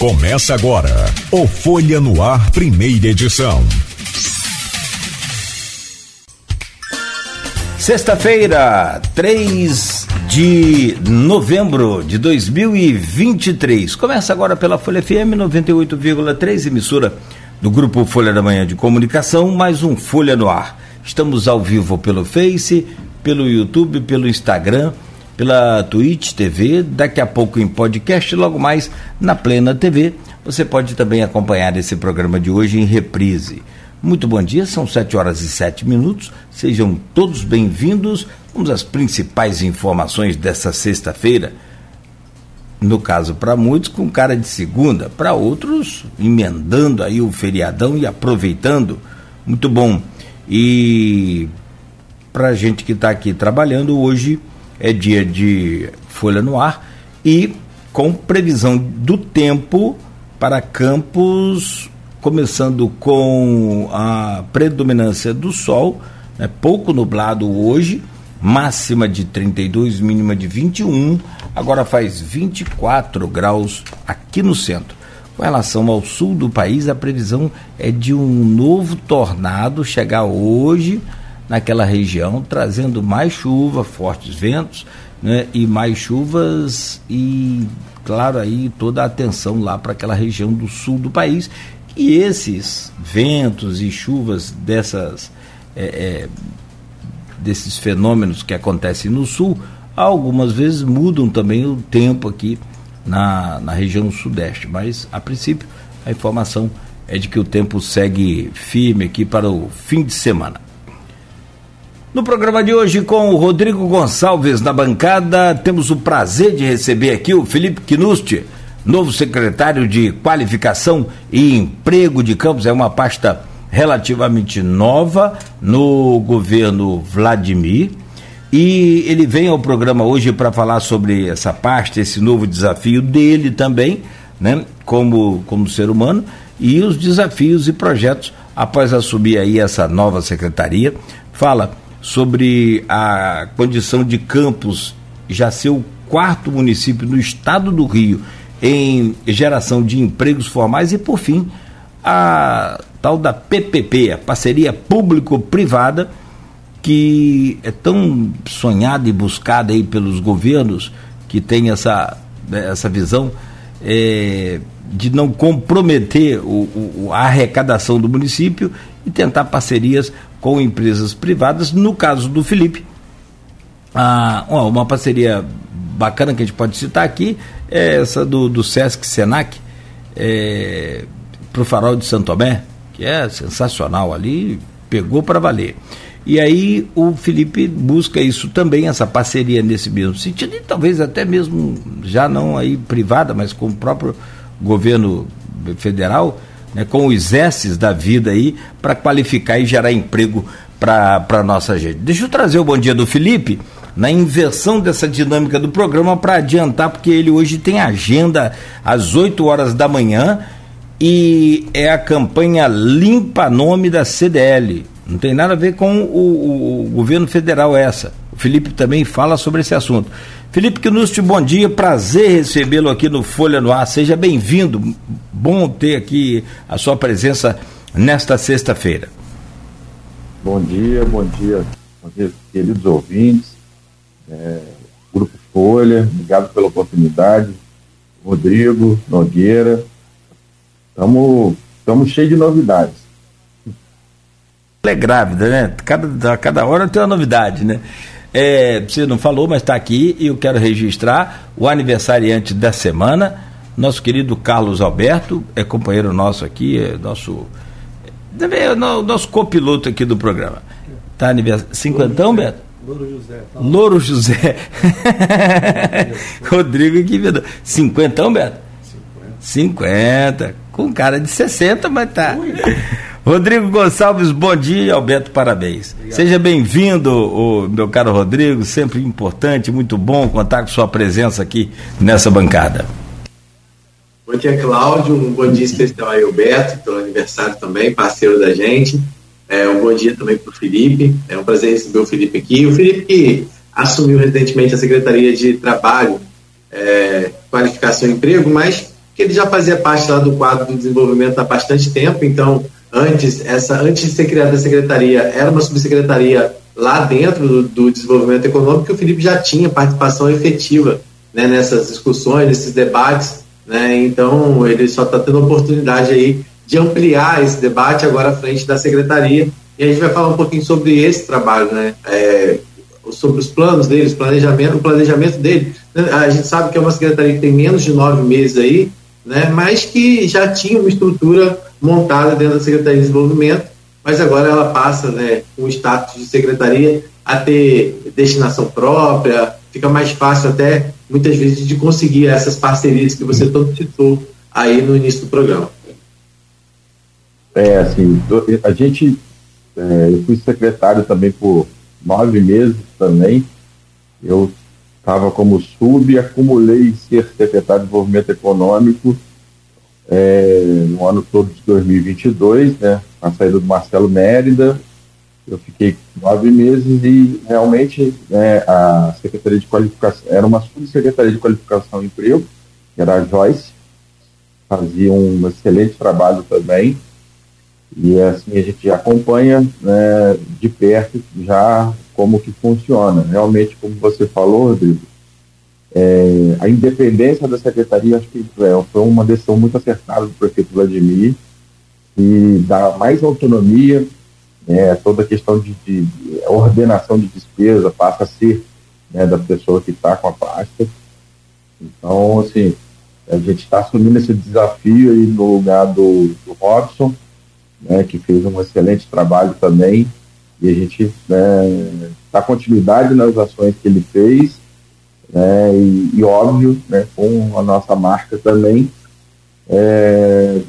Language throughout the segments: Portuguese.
Começa agora o Folha no Ar, primeira edição. Sexta-feira, 3 de novembro de 2023. Começa agora pela Folha FM 98,3, emissora do Grupo Folha da Manhã de Comunicação, mais um Folha no Ar. Estamos ao vivo pelo Face, pelo YouTube, pelo Instagram, pela Twitch TV, daqui a pouco em podcast, logo mais na Plena TV. Você pode também acompanhar esse programa de hoje em reprise. Muito bom dia, são 7 horas e 7 minutos. Sejam todos bem-vindos. Vamos às principais informações dessa sexta-feira. No caso, para muitos, com cara de segunda, para outros, emendando aí o feriadão e aproveitando. Muito bom. E para a gente que está aqui trabalhando, hoje é dia de Folha no Ar e com previsão do tempo para campos começando com a predominância do sol, né, pouco nublado hoje, máxima de 32, mínima de 21, agora faz 24 graus aqui no centro. Com relação ao sul do país, a previsão é de um novo tornado chegar hoje naquela região, trazendo mais chuva, fortes ventos, né, e mais chuvas e claro aí toda a atenção lá para aquela região do sul do país e esses ventos e chuvas dessas, é, é, desses fenômenos que acontecem no sul, algumas vezes mudam também o tempo aqui na, na região sudeste. Mas, a princípio, a informação é de que o tempo segue firme aqui para o fim de semana. No programa de hoje, com o Rodrigo Gonçalves na bancada, temos o prazer de receber aqui o Felipe Knusti novo secretário de Qualificação e Emprego de Campos, é uma pasta relativamente nova no governo Vladimir. E ele vem ao programa hoje para falar sobre essa pasta, esse novo desafio dele também, né, como, como ser humano, e os desafios e projetos após assumir aí essa nova secretaria. Fala sobre a condição de Campos já ser o quarto município no estado do Rio em geração de empregos formais e, por fim, a tal da PPP, a parceria público-privada, que é tão sonhada e buscada aí pelos governos que tem essa, essa visão é, de não comprometer o, o, a arrecadação do município e tentar parcerias com empresas privadas. No caso do Felipe, uma parceria bacana que a gente pode citar aqui é essa do, do Sesc Senac é, para o Farol de Santo Tomé, que é sensacional ali, pegou para valer. E aí o Felipe busca isso também, essa parceria nesse mesmo sentido, e talvez até mesmo já não aí privada, mas com o próprio governo federal, né, com os S's da vida aí, para qualificar e gerar emprego para a nossa gente. Deixa eu trazer o bom dia do Felipe na inversão dessa dinâmica do programa para adiantar, porque ele hoje tem agenda às 8 horas da manhã e é a campanha Limpa Nome da CDL. Não tem nada a ver com o, o, o governo federal essa. Felipe também fala sobre esse assunto. Felipe Knust, bom dia, prazer recebê-lo aqui no Folha no Ar. Seja bem-vindo. Bom ter aqui a sua presença nesta sexta-feira. Bom dia, bom dia, bom dia, queridos ouvintes é, Grupo Folha, obrigado pela oportunidade. Rodrigo, Nogueira. Estamos cheios de novidades. Ela é grávida, né? Cada, cada hora tem uma novidade, né? É, você não falou, mas está aqui e eu quero registrar o aniversariante da semana, nosso querido Carlos Alberto, é companheiro nosso aqui, é nosso, é nosso copiloto aqui do programa. Tá aniversário. Cinquentão, Beto? Louro José. Tá Louro José. Rodrigo que vendeu. Cinquentão, Beto? 50. 50. Com cara de 60, mas tá. Ui. Rodrigo Gonçalves, bom dia, Alberto, parabéns. Obrigado. Seja bem-vindo, meu caro Rodrigo, sempre importante, muito bom contar com sua presença aqui nessa bancada. Bom dia, Cláudio, um bom dia especial aí, Alberto, pelo aniversário também, parceiro da gente. É, um bom dia também para o Felipe. É um prazer receber o Felipe aqui. O Felipe que assumiu recentemente a Secretaria de Trabalho, é, Qualificação e Emprego, mas que ele já fazia parte lá do quadro do desenvolvimento há bastante tempo, então antes essa antes de ser criada a secretaria era uma subsecretaria lá dentro do, do desenvolvimento econômico que o Felipe já tinha participação efetiva né, nessas discussões, nesses debates, né, então ele só está tendo oportunidade aí de ampliar esse debate agora à frente da secretaria e a gente vai falar um pouquinho sobre esse trabalho, né, é, sobre os planos deles, planejamento, o planejamento dele. A gente sabe que é uma secretaria que tem menos de nove meses aí, né, mas que já tinha uma estrutura montada dentro da Secretaria de Desenvolvimento, mas agora ela passa, né, o status de secretaria a ter destinação própria, fica mais fácil até, muitas vezes, de conseguir essas parcerias que você tanto citou aí no início do programa. É, assim, a gente, é, eu fui secretário também por nove meses também, eu estava como sub, acumulei ser secretário de desenvolvimento econômico é, no ano todo de 2022, né, a saída do Marcelo Mérida, eu fiquei nove meses e realmente né, a Secretaria de Qualificação, era uma subsecretaria de Qualificação e Emprego, que era a Joyce, fazia um excelente trabalho também, e assim a gente acompanha né, de perto já como que funciona. Realmente, como você falou, Rodrigo, é, a independência da secretaria acho que é, foi uma decisão muito acertada do prefeito Vladimir e dá mais autonomia, né, toda a questão de, de, de, ordenação de despesa passa a ser né, da pessoa que está com a pasta. Então, assim, a gente está assumindo esse desafio aí no lugar do, do Robson, né, que fez um excelente trabalho também, e a gente né, dá continuidade nas ações que ele fez, né, e, e, óbvio, né, com a nossa marca também, é,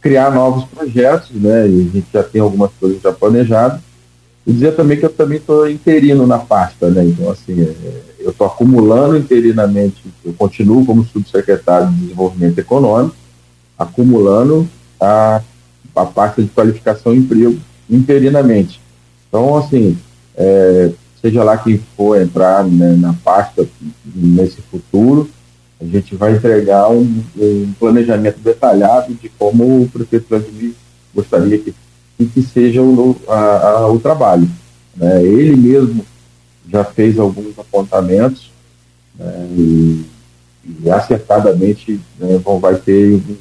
criar novos projetos, né, e a gente já tem algumas coisas já planejadas, e dizer também que eu também estou interino na pasta, né, então assim, é, eu estou acumulando interinamente, eu continuo como subsecretário de Desenvolvimento Econômico, acumulando a a pasta de qualificação e emprego interinamente. Então, assim, é, seja lá quem for entrar né, na pasta nesse futuro, a gente vai entregar um, um planejamento detalhado de como o prefeito Vladimir gostaria que, que seja o, a, a, o trabalho. Né? Ele mesmo já fez alguns apontamentos né, e, e, acertadamente né, vai ter um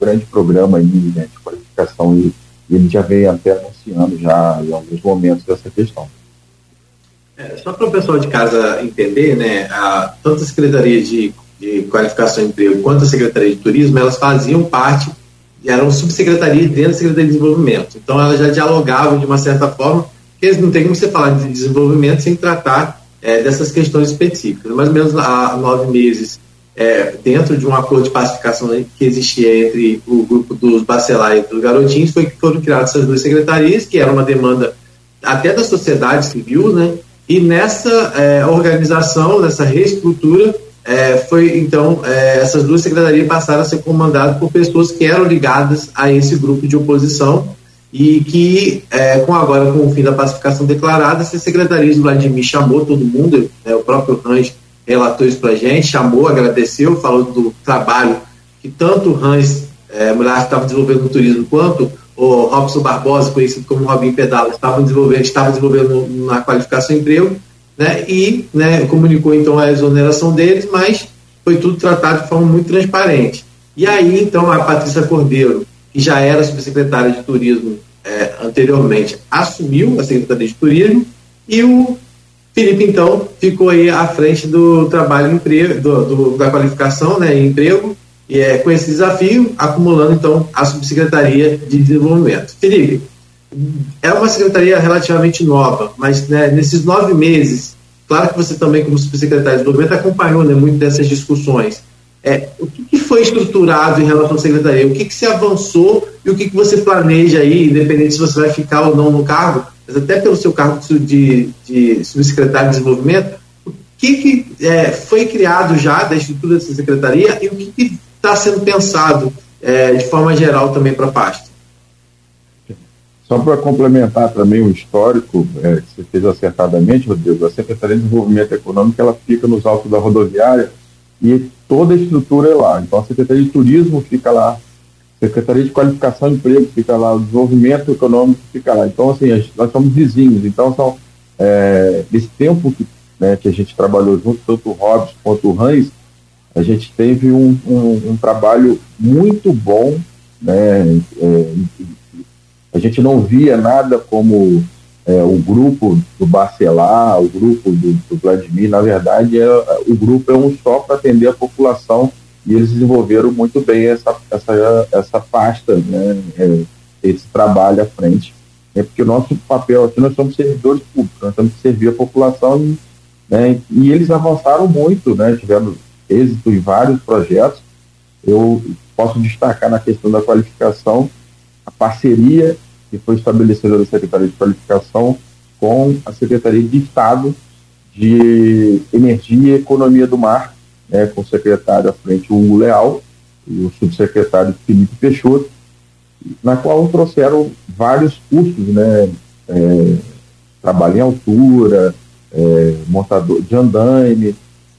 grande programa aí, né, de qualificação e ele já vem até anunciando já em alguns momentos dessa questão. É, só para o pessoal de casa entender, né, a, tanto a Secretaria de, de Qualificação e Emprego quanto a Secretaria de Turismo, elas faziam parte, eram subsecretarias dentro da Secretaria de Desenvolvimento. Então elas já dialogavam de uma certa forma, porque eles não tem como você falar de desenvolvimento sem tratar é, dessas questões específicas. Mais ou menos há nove meses é, dentro de um acordo de pacificação que existia entre o grupo dos Bacelar e dos Garotinhos, foi que foram criadas essas duas secretarias, que era uma demanda até da sociedade civil, né? E nessa é, organização, nessa reestrutura, é, foi então é, essas duas secretarias passaram a ser comandadas por pessoas que eram ligadas a esse grupo de oposição e que, com agora com o fim da pacificação declarada, essas secretarias do Vladimir chamou todo mundo, né, o próprio Range relatou isso para a gente, chamou, agradeceu, falou do trabalho que tanto o Hans é, Mulher estava desenvolvendo no turismo, quanto o Robson Barbosa, conhecido como Robin Pedala, estavam desenvolvendo, estava desenvolvendo na qualificação emprego, né, e né, comunicou então a exoneração deles, mas foi tudo tratado de forma muito transparente. E aí, então, a Patrícia Cordeiro, que já era subsecretária de turismo é, anteriormente, assumiu a Secretaria de Turismo, e o Felipe, então, ficou aí à frente do trabalho emprego, do, do, da qualificação né, em emprego, é, com esse desafio, acumulando, então, a Subsecretaria de Desenvolvimento. Felipe, é uma secretaria relativamente nova, mas né, nesses nove meses, claro que você também, como subsecretário de desenvolvimento, acompanhou né, muito dessas discussões. É, o que, que, foi estruturado em relação à secretaria? O que, que se avançou e o que, que você planeja aí, independente se você vai ficar ou não no cargo, mas até pelo seu cargo de, de subsecretário de desenvolvimento, o que, que é, foi criado já da estrutura dessa secretaria e o que está sendo pensado é, de forma geral também para a pasta? Só para complementar também o histórico é, que você fez acertadamente, Rodrigo, a Secretaria de Desenvolvimento Econômico ela fica nos altos da rodoviária e toda a estrutura é lá. Então a Secretaria de Turismo fica lá, a Secretaria de Qualificação e Emprego fica lá, o Desenvolvimento Econômico fica lá. Então, assim, nós somos vizinhos. Então, são, é, esse tempo que, né, que a gente trabalhou junto, tanto o Robson quanto o Hans, a gente teve um, um, um trabalho muito bom, né? É, a gente não via nada como é, o grupo do Barcelar, o grupo do, do Vladimir, na verdade, é, o grupo é um só para atender a população e eles desenvolveram muito bem essa, essa, essa pasta, né, é, esse trabalho à frente. É porque o nosso papel aqui, nós somos servidores públicos, nós temos que servir a população e, né, e eles avançaram muito, né, tivemos êxito em vários projetos. Eu posso destacar na questão da qualificação a parceria que foi estabelecida da Secretaria de Qualificação com a Secretaria de Estado de Energia e Economia do Mar, né, com o secretário à frente, Hugo Leal, e o subsecretário Felipe Peixoto, na qual trouxeram vários cursos, né, é, trabalho em altura, é, montador de andaime,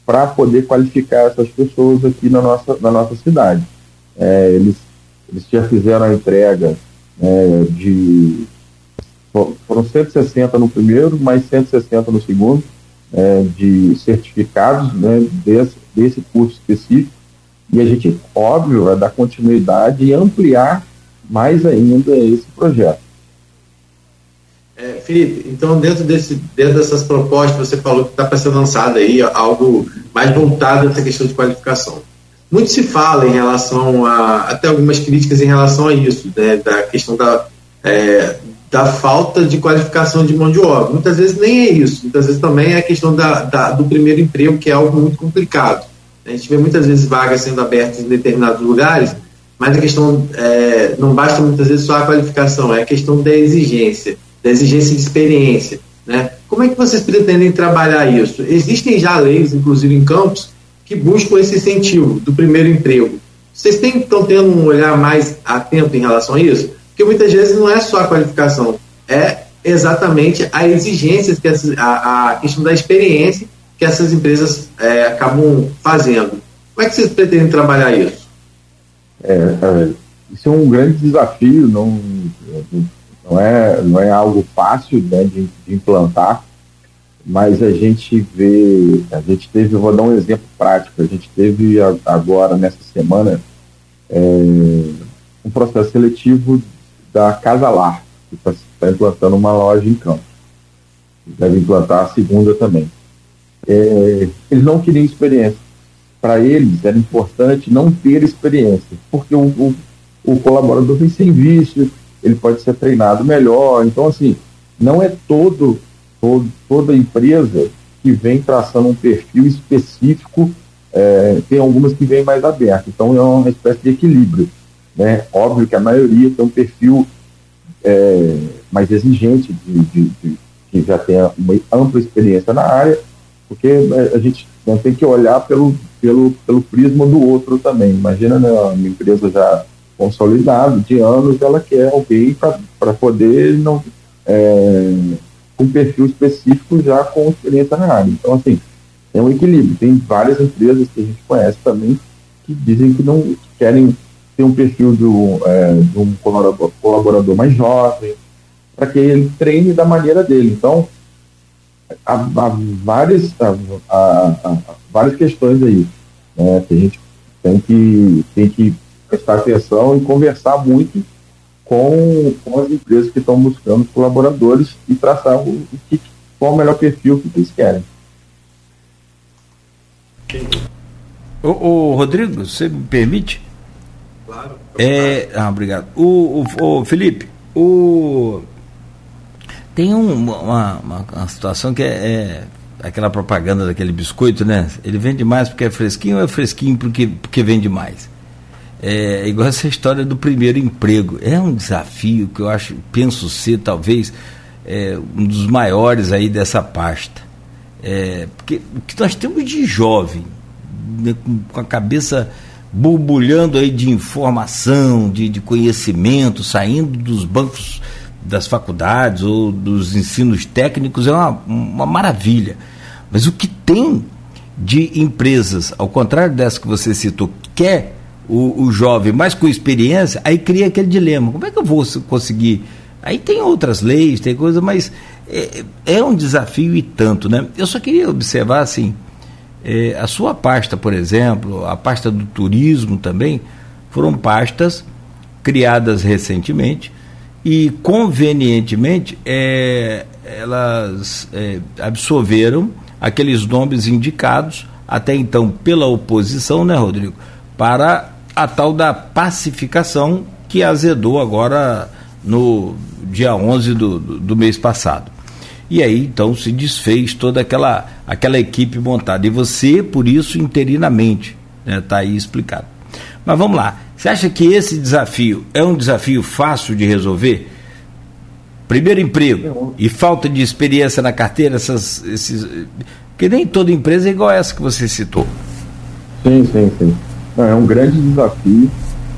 para poder qualificar essas pessoas aqui na nossa, na nossa cidade. É, eles, eles já fizeram a entrega é, de. Foram 160 no primeiro, mais 160 no segundo, é, de certificados né, desse, desse curso específico. E a gente, óbvio, vai dar continuidade e ampliar mais ainda esse projeto. É, Felipe, então dentro, desse, dentro dessas propostas você falou que está para ser lançado aí algo mais voltado essa questão de qualificação. Muito se fala em relação a, até algumas críticas em relação a isso, né, da questão da, é, da falta de qualificação de mão de obra. Muitas vezes nem é isso, muitas vezes também é a questão da, da do primeiro emprego, que é algo muito complicado. A gente vê muitas vezes vagas sendo abertas em determinados lugares, mas a questão é, não basta muitas vezes só a qualificação, é a questão da exigência da exigência de experiência. Né? Como é que vocês pretendem trabalhar isso? Existem já leis, inclusive em campos, que buscam esse incentivo do primeiro emprego. Vocês têm, estão tendo um olhar mais atento em relação a isso? Porque muitas vezes não é só a qualificação, é exatamente a exigência, que a, a questão da experiência que essas empresas é, acabam fazendo. Como é que vocês pretendem trabalhar isso? É, é, isso é um grande desafio, não, não é, não é algo fácil né, de, de, implantar, mas a gente vê, a gente teve, vou dar um exemplo prático, a gente teve agora, nessa semana, é, um processo seletivo da Casa Lar, que está tá implantando uma loja em Campos. Deve implantar a segunda também. É, eles não queriam experiência. Para eles era importante não ter experiência, porque o, o, o colaborador vem sem vício, ele pode ser treinado melhor. Então, assim, não é todo, todo toda empresa que vem traçando um perfil específico, é, tem algumas que vêm mais aberto. Então, é uma espécie de equilíbrio. Né? Óbvio que a maioria tem um perfil é, mais exigente, de, de, de, que já tem uma ampla experiência na área, porque é, a gente não tem que olhar pelo, pelo, pelo prisma do outro também. Imagina né, uma empresa já consolidado de anos, ela quer alguém para poder não é, com perfil específico já com experiência na área. Então, assim, é um equilíbrio. Tem várias empresas que a gente conhece também que dizem que não que querem ter um perfil de um, é, de um colaborador, colaborador mais jovem, para que ele treine da maneira dele. Então, há, há várias, há, há, várias questões aí né, que a gente tem que, tem que prestar atenção e conversar muito com, com as empresas que estão buscando colaboradores e traçar o, o que, qual o melhor perfil que eles querem. O, o Rodrigo, você me permite? Claro. É, ah, obrigado. O, o, o Felipe, o tem um, uma, uma, uma, situação que é, é, aquela propaganda daquele biscoito, né? Ele vende mais porque é fresquinho ou é fresquinho porque, porque vende mais? É igual essa história do primeiro emprego. É um desafio que eu acho, penso ser talvez é, um dos maiores aí dessa pasta. É, porque o que nós temos de jovem, né, com, a cabeça borbulhando aí de informação, de, de conhecimento, saindo dos bancos das faculdades ou dos ensinos técnicos, é uma, uma maravilha. Mas o que tem de empresas, ao contrário dessa que você citou, quer o, o jovem, mas com experiência, aí cria aquele dilema: como é que eu vou conseguir? Aí tem outras leis, tem coisa, mas é, é um desafio e tanto, né? Eu só queria observar assim: é, a sua pasta, por exemplo, a pasta do turismo também, foram pastas criadas recentemente e convenientemente é, elas é, absorveram aqueles nomes indicados até então pela oposição, né, Rodrigo, para a tal da pacificação que azedou agora no dia 11 do, do mês passado. E aí então se desfez toda aquela, aquela equipe montada. E você, por isso, interinamente, está né, tá aí explicado. Mas vamos lá. Você acha que esse desafio é um desafio fácil de resolver? Primeiro emprego e falta de experiência na carteira, essas, esses, que nem toda empresa é igual essa que você citou. Sim, sim, sim. Não, é um grande desafio,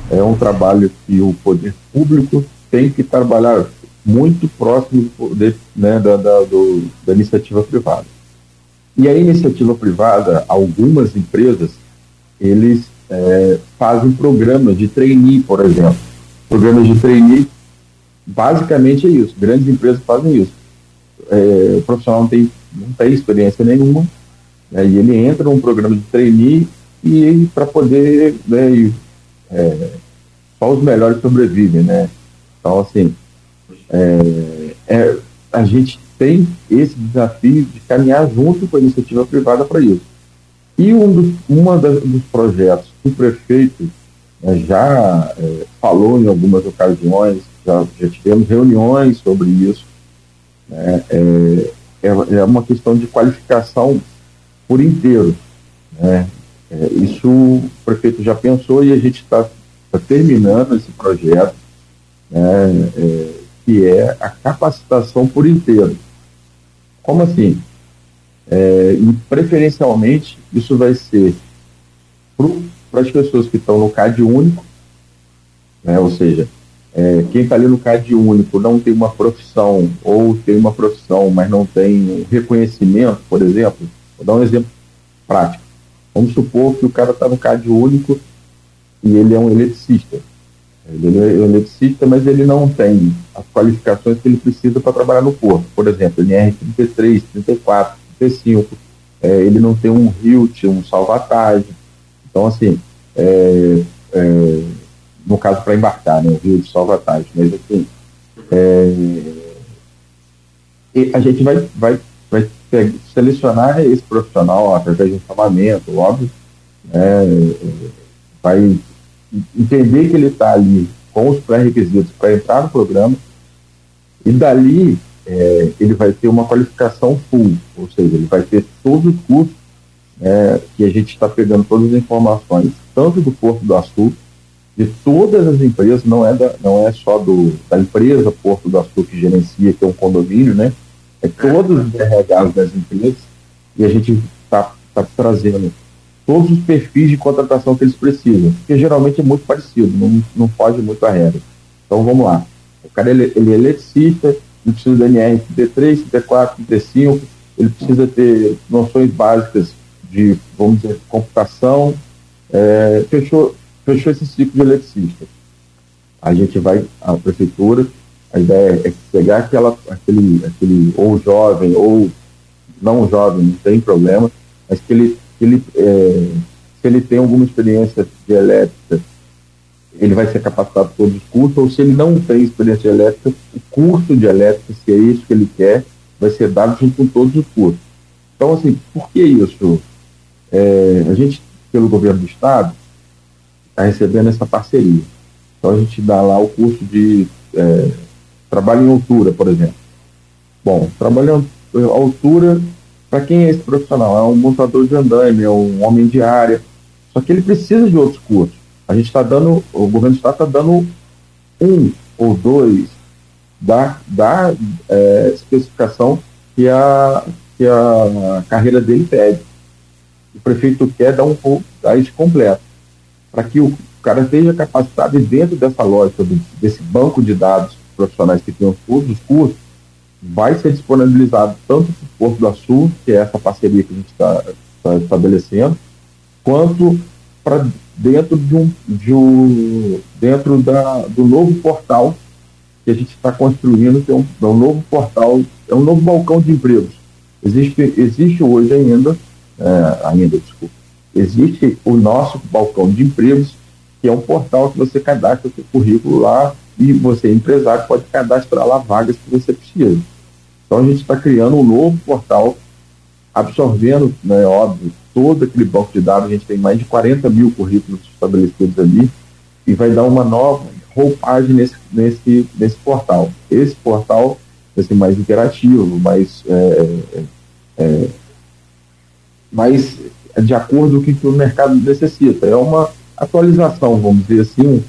é um trabalho que o poder público tem que trabalhar muito próximo de, né, da, da, do, da iniciativa privada. E a iniciativa privada, algumas empresas, eles é, fazem programas de trainee, por exemplo. Programas de trainee, basicamente é isso. Grandes empresas fazem isso. É, o profissional não tem, não tem experiência nenhuma, né, e ele entra num programa de trainee e para poder, né, é, só os melhores sobrevivem, né? Então, assim, é, é, a gente tem esse desafio de caminhar junto com a iniciativa privada para isso. E um dos, uma das, dos projetos que o prefeito né, já é, falou em algumas ocasiões, já, já tivemos reuniões sobre isso, né, é, é, é uma questão de qualificação por inteiro. Né? É, isso o prefeito já pensou e a gente está tá terminando esse projeto, né, é, que é a capacitação por inteiro. Como assim? É, e preferencialmente isso vai ser para as pessoas que estão no CAD único, né, ou seja, é, quem está ali no CAD único não tem uma profissão ou tem uma profissão, mas não tem reconhecimento, por exemplo, vou dar um exemplo prático. Vamos supor que o cara está no CAD único e ele é um eletricista. Ele é um eletricista, mas ele não tem as qualificações que ele precisa para trabalhar no porto. Por exemplo, NR33, 34, 35. É, ele não tem um HILT, um salvatagem. Então, assim, é, é, no caso para embarcar, né, o HILT, salvatagem. Mas, assim, é, a gente vai, vai, vai selecionar esse profissional através de um chamamento, óbvio, né, vai entender que ele está ali com os pré-requisitos para entrar no programa e dali é, ele vai ter uma qualificação full, ou seja, ele vai ter todos os cursos é, que a gente está pegando todas as informações, tanto do Porto do Açu, de todas as empresas, não é, da, não é só do, da empresa Porto do Açu que gerencia, que é um condomínio, né? É todos os RHs das empresas e a gente está tá trazendo todos os perfis de contratação que eles precisam, porque geralmente é muito parecido, não, não foge muito a regra. Então vamos lá. O cara ele, ele é eletricista, ele precisa do NR 33, 34, 35, ele precisa ter noções básicas de, vamos dizer, computação. É, fechou, fechou esse ciclo de eletricista. A gente vai, a prefeitura, a ideia é pegar aquela, aquele, aquele ou jovem ou não jovem, não tem problema, mas que ele ele, é, se ele tem alguma experiência de elétrica, ele vai ser capacitado por todos os cursos, ou se ele não tem experiência de elétrica, o curso de elétrica, se é isso que ele quer, vai ser dado junto com todos os cursos. Então, assim, por que isso? É, a gente, pelo governo do Estado, está recebendo essa parceria. Então, a gente dá lá o curso de é, trabalho em altura, por exemplo. Bom, trabalho em altura para quem é esse profissional? É um montador de andaime, é um homem de área. Só que ele precisa de outros cursos. A gente está dando, o governo está dando um ou dois da, da é, especificação que a, que a carreira dele pede. O prefeito quer dar um pouco dar isso completo, para que o cara esteja capacitado dentro dessa lógica desse banco de dados profissionais que tem todos os cursos, vai ser disponibilizado tanto para o Porto do Açu, que é essa parceria que a gente está está estabelecendo, quanto para dentro de um, de um dentro da, do novo portal que a gente está construindo, que é um, é um, novo portal, é um novo balcão de empregos. Existe, existe hoje ainda, é, ainda, desculpa, existe o nosso balcão de empregos, que é um portal que você cadastra o seu currículo lá e você, empresário, pode cadastrar lá vagas que você precisa. Então a gente está criando um novo portal, absorvendo, né, óbvio, todo aquele banco de dados, a gente tem mais de 40 mil currículos estabelecidos ali, e vai dar uma nova roupagem nesse, nesse, nesse portal. Esse portal vai ser mais interativo, mais, é, é, é mais de acordo com o que o mercado necessita. É uma atualização, vamos dizer assim,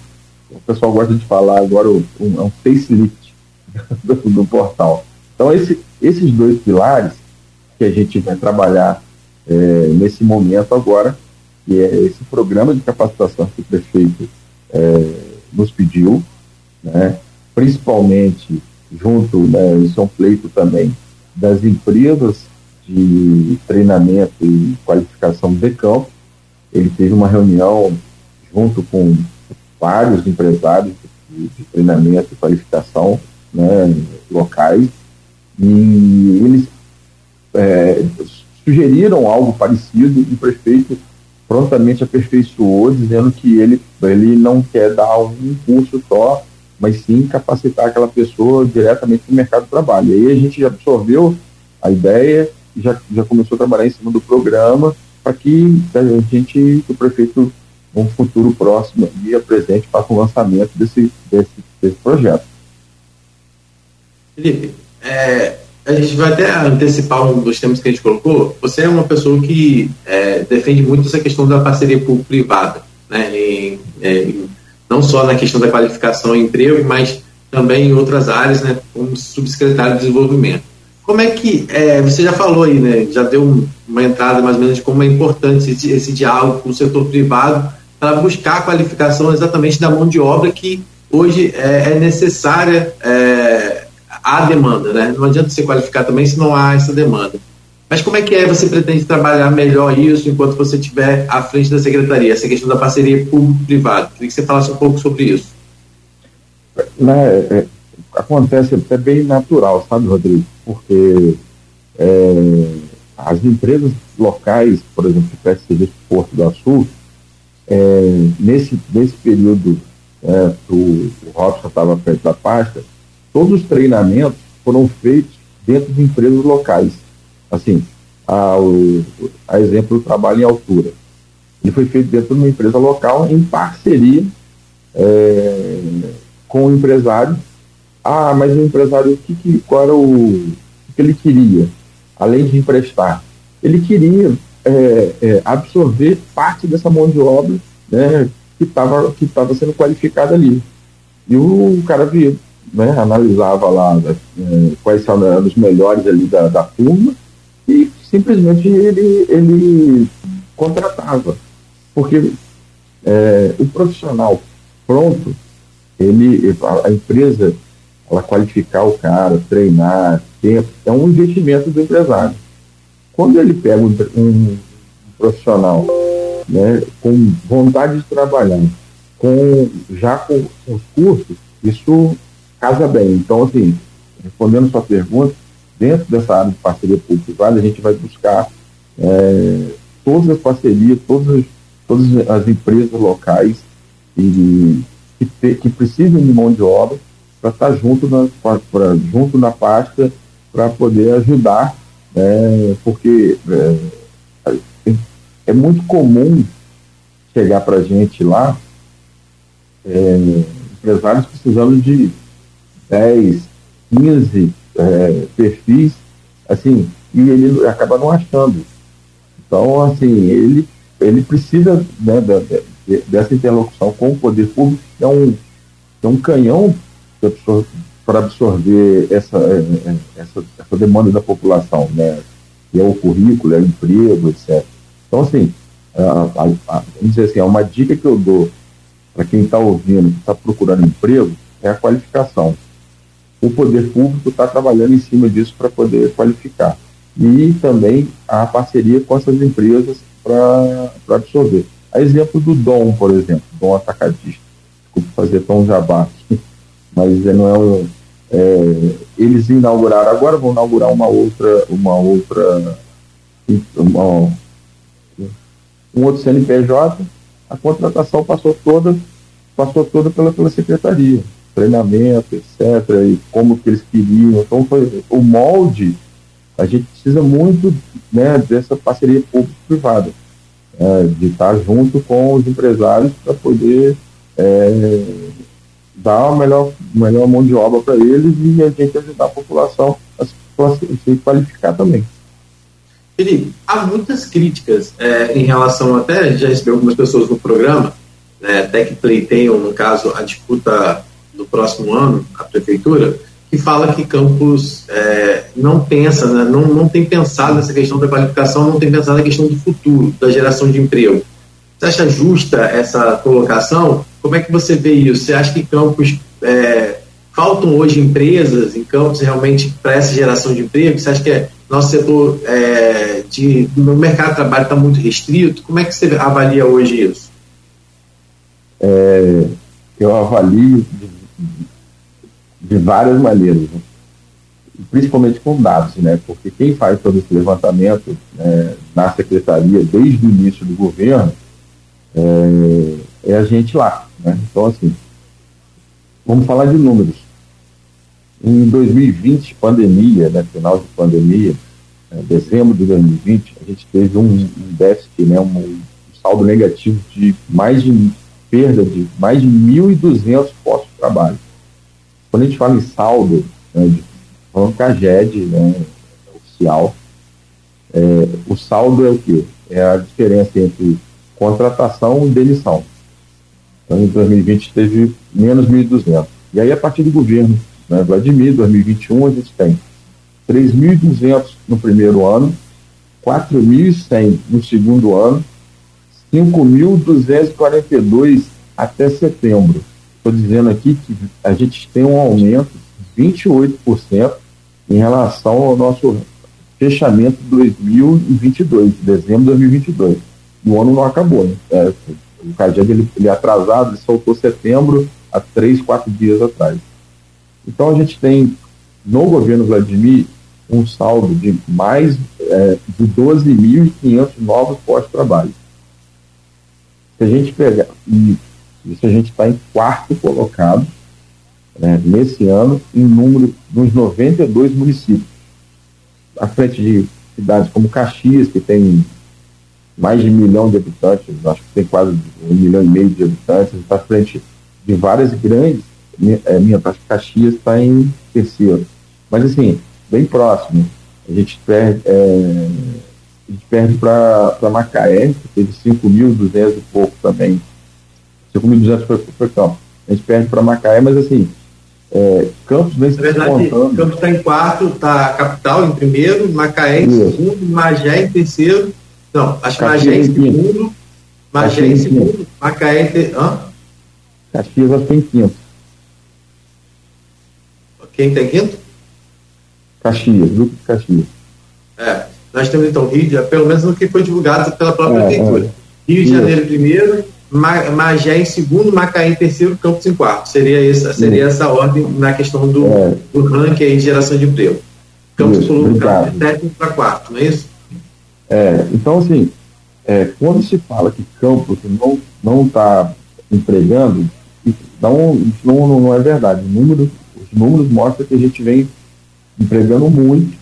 o pessoal gosta de falar agora, um, é um facelift do, do portal. Então, esse, esses dois pilares que a gente vai trabalhar é, nesse momento agora, que é esse programa de capacitação que o prefeito é, nos pediu, né, principalmente junto, né, isso é um pleito também, das empresas de treinamento e qualificação de campo. Ele teve uma reunião junto com vários empresários de, de treinamento e qualificação né, locais, e eles é, sugeriram algo parecido e o prefeito prontamente aperfeiçoou, dizendo que ele, ele não quer dar um curso só, mas sim capacitar aquela pessoa diretamente no mercado de trabalho. E aí a gente já absorveu a ideia e já, já começou a trabalhar em cima do programa para que a gente, que o prefeito, no futuro próximo, e apresente, faça o um lançamento desse, desse, desse projeto. Felipe, é, a gente vai até antecipar um dos temas que a gente colocou. Você é uma pessoa que é, defende muito essa questão da parceria público-privada, né? É, não só na questão da qualificação e emprego, mas também em outras áreas, né? Como subsecretário de desenvolvimento. Como é que é, você já falou aí, né? Já deu uma entrada mais ou menos de como é importante esse, esse diálogo com o setor privado para buscar a qualificação exatamente da mão de obra que hoje é, é necessária é, há demanda, né? Não adianta você qualificar também se não há essa demanda. Mas como é que é você pretende trabalhar melhor isso enquanto você estiver à frente da secretaria, essa questão da parceria público-privado? Queria que você falasse um pouco sobre isso. Né, é, acontece até bem natural, sabe, Rodrigo? Porque é, as empresas locais, por exemplo, que prestam serviço do Porto do Açul, é, nesse, nesse período é, que o, o Robson estava à frente da pasta, todos os treinamentos foram feitos dentro de empresas locais. Assim, a, o, a exemplo do trabalho em altura. Ele foi feito dentro de uma empresa local em parceria é, com o empresário. Ah, mas o empresário, que, que, qual era o, o que ele queria? Além de emprestar, ele queria é, é, absorver parte dessa mão de obra né, que estava que tava sendo qualificada ali. E o cara via, né, analisava lá é, quais são os melhores ali da, da turma e simplesmente ele, ele contratava. Porque é, o profissional pronto, ele, a, a, empresa, ela qualificar o cara, treinar, tempo, é um investimento do empresário. Quando ele pega um, um profissional né, com vontade de trabalhar, com, já com os cursos, isso casa bem. Então, assim, respondendo sua pergunta, dentro dessa área de parceria público-privada, a gente vai buscar é, todas as parcerias, todas as, todas as empresas locais e, que, te, que precisam de mão de obra para estar tá junto na, pra, junto na pasta para poder ajudar, é, porque é, é, muito comum chegar para a gente lá é, empresários precisando de 10, 15 é, perfis, assim, e ele acaba não achando. Então, assim, ele, ele precisa né, de, dessa interlocução com o poder público, que é um, que é um canhão para absorver essa, é, é, essa, essa demanda da população, né? que é o currículo, é o emprego, etc. Então, assim, a, a, a, vamos dizer assim, é uma dica que eu dou para quem está ouvindo, que está procurando emprego, é a qualificação o poder público está trabalhando em cima disso para poder qualificar. e também a parceria com essas empresas para absorver. A exemplo do Dom, por exemplo, Dom Atacadista. Desculpa fazer tão jabá aqui, mas não é um. É, eles inauguraram, agora vão inaugurar uma outra, uma outra, uma, um outro CNPJ, a contratação passou toda, passou toda pela, pela secretaria, treinamento, etc., e como que eles queriam. Então foi o molde, a gente precisa muito né, dessa parceria público-privada é, de estar junto com os empresários para poder é, dar a melhor, melhor mão de obra para eles e a gente ajudar a população a se, qualificar também. Felipe, há muitas críticas é, em relação, até já recebeu algumas pessoas no programa, né, até que pleiteiam, no caso, a disputa do próximo ano, a prefeitura, que fala que Campos é, não pensa, né, não, não tem pensado nessa questão da qualificação, não tem pensado na questão do futuro, da geração de emprego. Você acha justa essa colocação? Como é que você vê isso? Você acha que Campos é, faltam hoje empresas em Campos realmente para essa geração de emprego? Você acha que é, nosso setor é, de, no mercado de trabalho está muito restrito? Como é que você avalia hoje isso? É, eu avalio de de várias maneiras, né? principalmente com dados, né? porque quem faz todo esse levantamento né, na secretaria desde o início do governo é, é a gente lá. Né? Então, assim, vamos falar de números. Em 2020, pandemia, né, final de pandemia, é, dezembro de 2020, a gente teve um, um déficit, né, um, um, saldo negativo de mais de perda de mais de 1.200 postos de trabalho. Quando a gente fala em saldo, né, de, falando né, oficial, é, o saldo é o quê? É a diferença entre contratação e demissão. Então, em 2020 teve menos 1.200. E aí, a partir do governo né, Vladimir, 2021, a gente tem 3.200 no primeiro ano, 4.100 no segundo ano, 5.242 até setembro estou dizendo aqui que a gente tem um aumento de 28% em relação ao nosso fechamento de 2022, dezembro de 2022. E o ano não acabou. Né? É, o CAGED ele, ele é atrasado, ele soltou setembro há três, quatro dias atrás. Então a gente tem no governo Vladimir um saldo de mais é, de 12.500 novos postos de trabalho. Se a gente pegar e isso a gente está em quarto colocado né, nesse ano em número nos 92 municípios. À frente de cidades como Caxias, que tem mais de um milhão de habitantes, acho que tem quase um milhão e meio de habitantes, está à frente de várias grandes. É, minha taxa Caxias está em terceiro. Mas, assim, bem próximo. A gente perde, é, a gente perde para Macaé, que teve 5.200 e pouco também 5.200 foi, foi Campos. A gente perde para Macaé, mas assim, é, Campos vem se verdade, Campos está em quarto, está a capital em primeiro, Macaé em Isso. segundo, Magé em terceiro. Não, acho que Magé em segundo, Magé em segundo, Macaé em terceiro. Hã? Caxias acho que em quinto. Quem tem quinto? Caxias, de Caxias. É, nós temos então Rio, pelo menos no que foi divulgado pela própria é, prefeitura. É. Rio de Janeiro primeiro, Magé em segundo, Macaé em terceiro, Campos em quarto. Seria essa, seria essa ordem na questão do, é. do ranking aí de geração de emprego. Campos pulou de sétimo para quarto, não é isso? É, então assim, é, quando se fala que Campos não está empregando, não, não, não é verdade. Número, os números mostram que a gente vem empregando muito,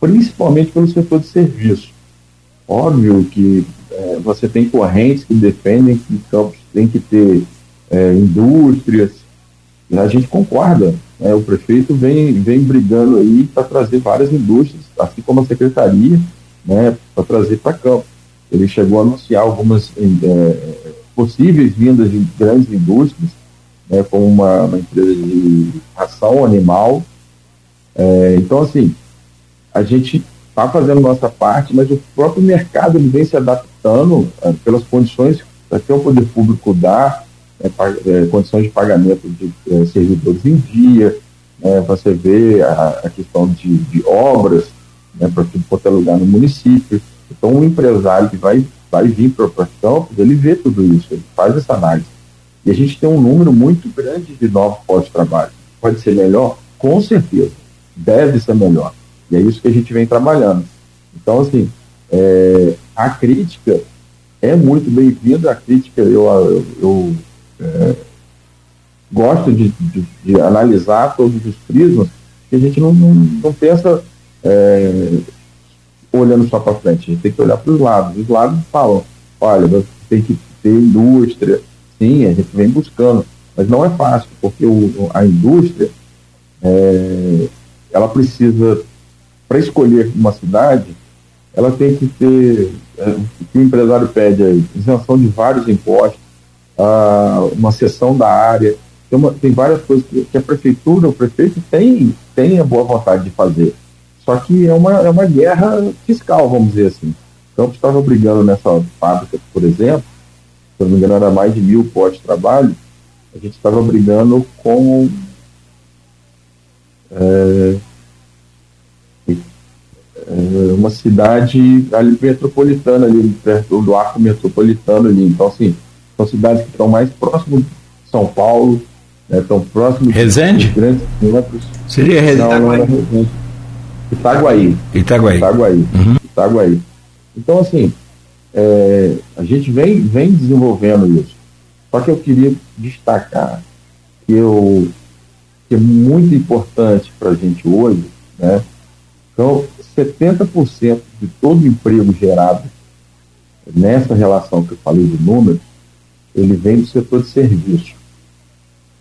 principalmente pelo setor de serviço. Óbvio que é, você tem correntes que defendem que Campos tem que ter é, indústrias. A gente concorda. Né? O prefeito vem, vem brigando aí para trazer várias indústrias, assim como a secretaria, né, para trazer para Campos. Ele chegou a anunciar algumas é, possíveis vindas de grandes indústrias, né, como uma, uma empresa de ração animal. É, então, assim, a gente está fazendo nossa parte, mas o próprio mercado ele vem se adaptando é, pelas condições que o poder público dá, é, é, condições de pagamento de servidores em dia, né, você vê a, a questão de, de, obras, né, para tudo quanto é lugar no município. Então, um empresário que vai, vai vir para Campos, ele vê tudo isso, ele faz essa análise. E a gente tem um número muito grande de novos postos de trabalho. Pode ser melhor? Com certeza. Deve ser melhor. E é isso que a gente vem trabalhando. Então, assim, é, a crítica é muito bem-vinda. A crítica, eu, eu, eu é, gosto de, de, de, analisar todos os prismas, que a gente não, não, não pensa é, olhando só para frente, a gente tem que olhar para os lados. Os lados falam, olha, você tem que ter indústria, sim, a gente vem buscando, mas não é fácil, porque o, a indústria é, ela precisa, para escolher uma cidade, ela tem que ter é, o que o empresário pede aí, isenção de vários impostos, a, uma seção da área, tem, uma, tem várias coisas que, que, a prefeitura, o prefeito tem, tem a boa vontade de fazer. Só que é uma, é uma guerra fiscal, vamos dizer assim. Campos estava brigando nessa fábrica, por exemplo, se não me engano era mais de mil postos de trabalho, a gente estava brigando com é, é, uma cidade ali metropolitana, ali perto do arco metropolitano ali. Então, assim, são cidades que estão mais próximo de São Paulo, né, estão próximos Resende? dos grandes centros. Seria Resende? Não, não era Resende. Itaguaí. Itaguaí. Itaguaí. Uhum. Itaguaí. Então, assim, é, a gente vem, vem desenvolvendo isso. Só que eu queria destacar que, eu, que é muito importante para a gente hoje, né? Então, 70% de todo emprego gerado nessa relação que eu falei do número, ele vem do setor de serviço.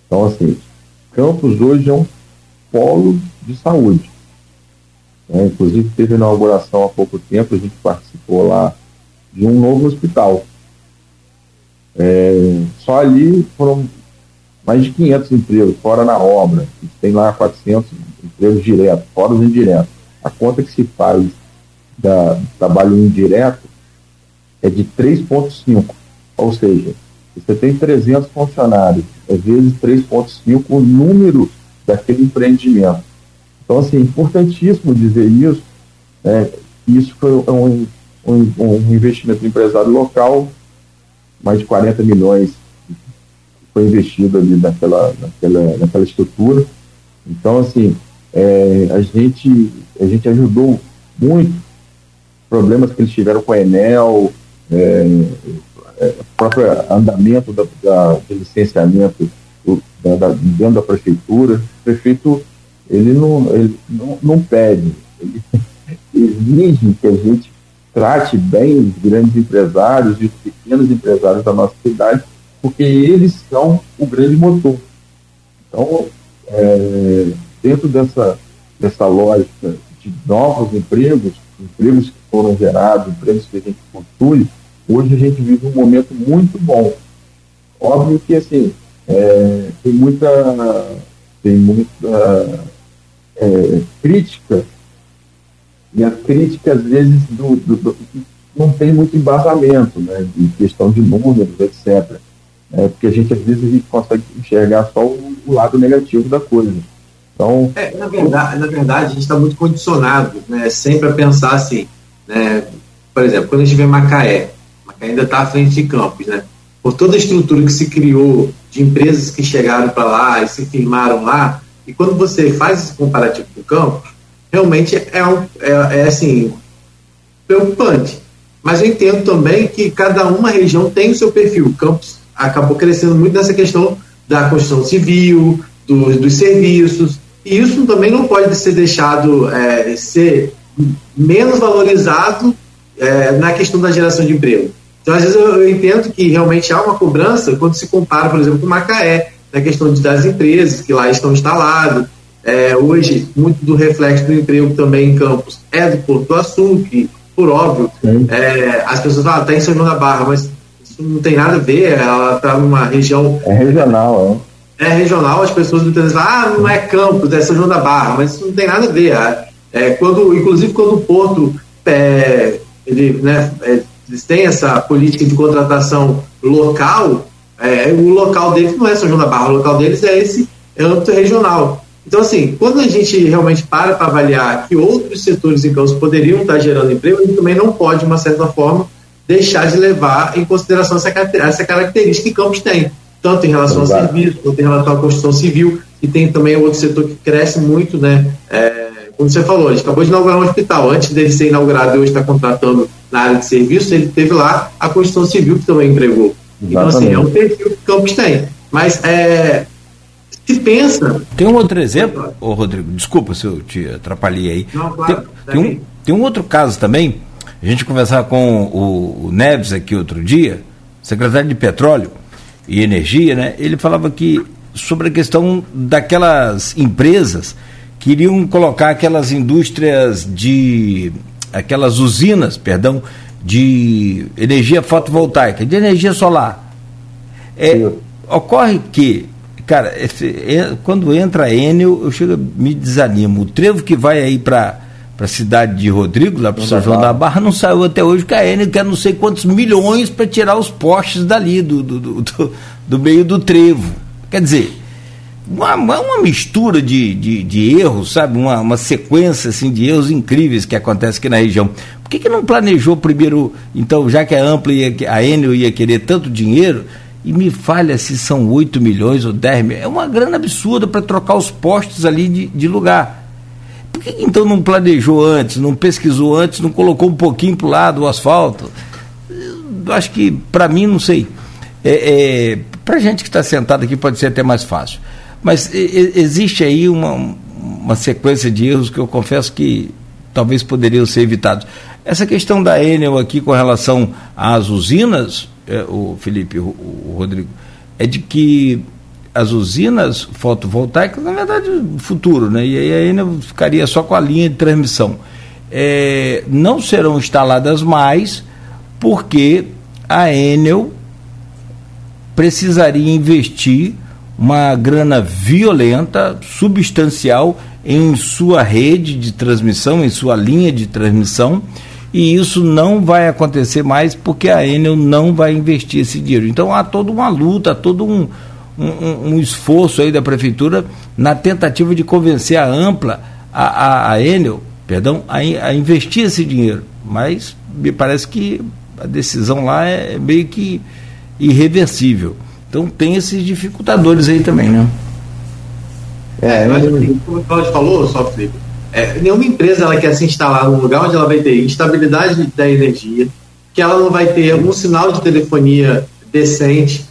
Então, assim, Campos hoje é um polo de saúde. Né? Inclusive, teve inauguração há pouco tempo, a gente participou lá de um novo hospital. É, só ali foram mais de 500 empregos, fora na obra. Tem lá 400 empregos diretos, fora os indiretos. A conta que se faz da, do trabalho indireto é de 3,5. Ou seja, você tem 300 funcionários, vezes 3,5 o número daquele empreendimento. Então, assim, é importantíssimo dizer isso. Né? Isso foi um, um, um investimento empresário local, mais de 40 milhões foi investido ali naquela, naquela, naquela estrutura. Então, assim, é, a, gente, a gente ajudou muito problemas que eles tiveram com a Enel, é, é, próprio andamento da, da, do licenciamento do, da, da, dentro da prefeitura. O prefeito ele não, ele não, não pede, ele exige que a gente trate bem os grandes empresários e os pequenos empresários da nossa cidade, porque eles são o grande motor. Então, é, dentro dessa, dessa lógica de novos empregos, empregos que foram gerados, empregos que a gente construi, hoje a gente vive um momento muito bom. Óbvio que, assim, é, tem muita, tem muita é, crítica, e a crítica, às vezes, do, do, do, não tem muito embasamento, né, de questão de números, etc. É, porque a gente, às vezes, a gente consegue enxergar só o, o lado negativo da coisa. Então, é, na, verdade, na verdade, a gente está muito condicionado, né, sempre a pensar assim, né, por exemplo, quando a gente vê Macaé, Macaé ainda está à frente de Campos, né, por toda a estrutura que se criou de empresas que chegaram para lá e se firmaram lá, e quando você faz esse comparativo com o campo, realmente é, um, é, é assim, preocupante. Mas eu entendo também que cada uma região tem o seu perfil. O Campos acabou crescendo muito nessa questão da construção civil, do, dos serviços, e isso também não pode ser deixado é, ser menos valorizado é, na questão da geração de emprego. Então, às vezes, eu, eu, entendo que realmente há uma cobrança quando se compara, por exemplo, com Macaé, na questão de, das empresas que lá estão instaladas. É, hoje, muito do reflexo do emprego também em campos é do Porto do Açul, que, por óbvio, é, as pessoas falam, está em São João da Barra, mas isso não tem nada a ver, ela está numa região. É regional, é. É regional, as pessoas muitas vezes falam, ah, não é campos, é São João da Barra, mas isso não tem nada a ver. É, é quando, inclusive, quando o Porto é, ele, né, é, eles têm essa política de contratação local, é, o local deles não é São João da Barra, o local deles é esse âmbito regional. Então, assim, quando a gente realmente para para avaliar que outros setores em Campos poderiam estar gerando emprego, a gente também não pode, de uma certa forma, deixar de levar em consideração essa, essa característica que Campos tem, tanto em relação Exato. ao serviço, quanto em relação à construção civil, e tem também outro setor que cresce muito, né? É, como você falou, a gente acabou de inaugurar um hospital. Antes dele ser inaugurado e hoje está contratando na área de serviço, ele teve lá a construção civil que também empregou. Então, assim, é um perfil que Campos tem. Mas é, se pensa. Tem um outro exemplo, ô Rodrigo, desculpa se eu te atrapalhei aí. Não, claro, tem, tem, um, tem um outro caso também. A gente conversava com o, o Neves aqui outro dia, secretário de Petróleo e Energia, né? Ele falava que sobre a questão daquelas empresas que iriam colocar aquelas indústrias de aquelas usinas, perdão, de energia fotovoltaica, de energia solar. É, ocorre que Cara, esse, é, quando entra Enel, eu chego, me desanimo. O trevo que vai aí para a cidade de Rodrigo, lá para São João da Barra, não saiu até hoje, porque a Enel quer não sei quantos milhões para tirar os postes dali, do, do, do, do, meio do trevo. Quer dizer, uma, uma mistura de, de, de erros, sabe? Uma, uma sequência assim, de erros incríveis que acontece aqui na região. Por que, que não planejou primeiro, então, já que a Ampla ia, a Enel ia querer tanto dinheiro e me falha se são 8 milhões ou 10 milhões. É uma grana absurda para trocar os postes ali de, de lugar. Por que então não planejou antes, não pesquisou antes, não colocou um pouquinho para o lado o asfalto? Eu acho que, para mim, não sei. É, é, para gente que está sentado aqui pode ser até mais fácil. Mas existe aí uma, uma sequência de erros que eu confesso que talvez poderiam ser evitados. Essa questão da Enel aqui com relação às usinas, é, o Felipe, o, o, Rodrigo, é de que as usinas fotovoltaicas, na verdade, futuro, né? E aí a Enel ficaria só com a linha de transmissão. É, não serão instaladas mais porque a Enel precisaria investir uma grana violenta, substancial em sua rede de transmissão, em sua linha de transmissão, e isso não vai acontecer mais porque a Enel não vai investir esse dinheiro. Então há toda uma luta, todo um, um, um esforço aí da prefeitura na tentativa de convencer a Ampla, a, a, a Enel, perdão, a, a investir esse dinheiro. Mas me parece que a decisão lá é meio que irreversível. Então tem esses dificultadores aí também, né? É, mas, como o Cláudio falou, só Felipe, é, nenhuma empresa ela quer se instalar num lugar onde ela vai ter instabilidade da energia, que ela não vai ter um sinal de telefonia decente,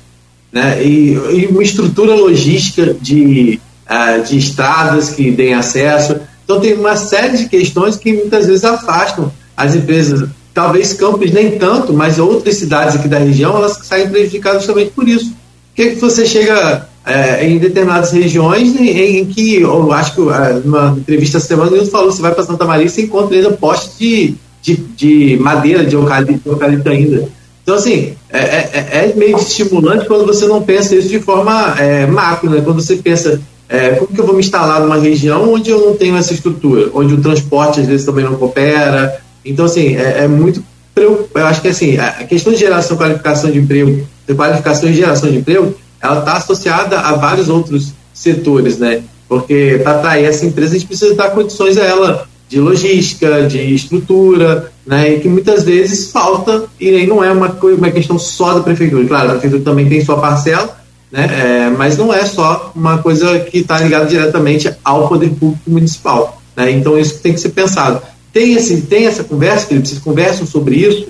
né, e, e uma estrutura logística de, uh, de estradas que deem acesso. Então tem uma série de questões que muitas vezes afastam as empresas. Talvez Campos nem tanto, mas outras cidades aqui da região elas saem prejudicadas justamente por isso. O que, que você chega é, em determinadas regiões em, em, que, eu acho que é, numa entrevista essa semana, o falou: você vai para Santa Maria e você encontra ainda postes de, de, de, madeira, de eucalipto, de eucalipto ainda. Então, assim, é, é, é, meio estimulante quando você não pensa isso de forma é, macro, né? quando você pensa. É, como que eu vou me instalar numa região onde eu não tenho essa estrutura, onde o transporte às vezes também não coopera? Então, assim, é, é muito eu acho que assim, a questão de geração, qualificação de emprego, de qualificação e geração de emprego, ela está associada a vários outros setores, né? Porque para atrair essa empresa a gente precisa dar condições a ela de logística, de estrutura, né? E que muitas vezes falta e não é uma, uma questão só da prefeitura. Claro, a prefeitura também tem sua parcela, né? É, mas não é só uma coisa que está ligada diretamente ao poder público municipal, né? Então isso tem que ser pensado. Tem esse, tem essa conversa, Felipe? Vocês conversam sobre isso?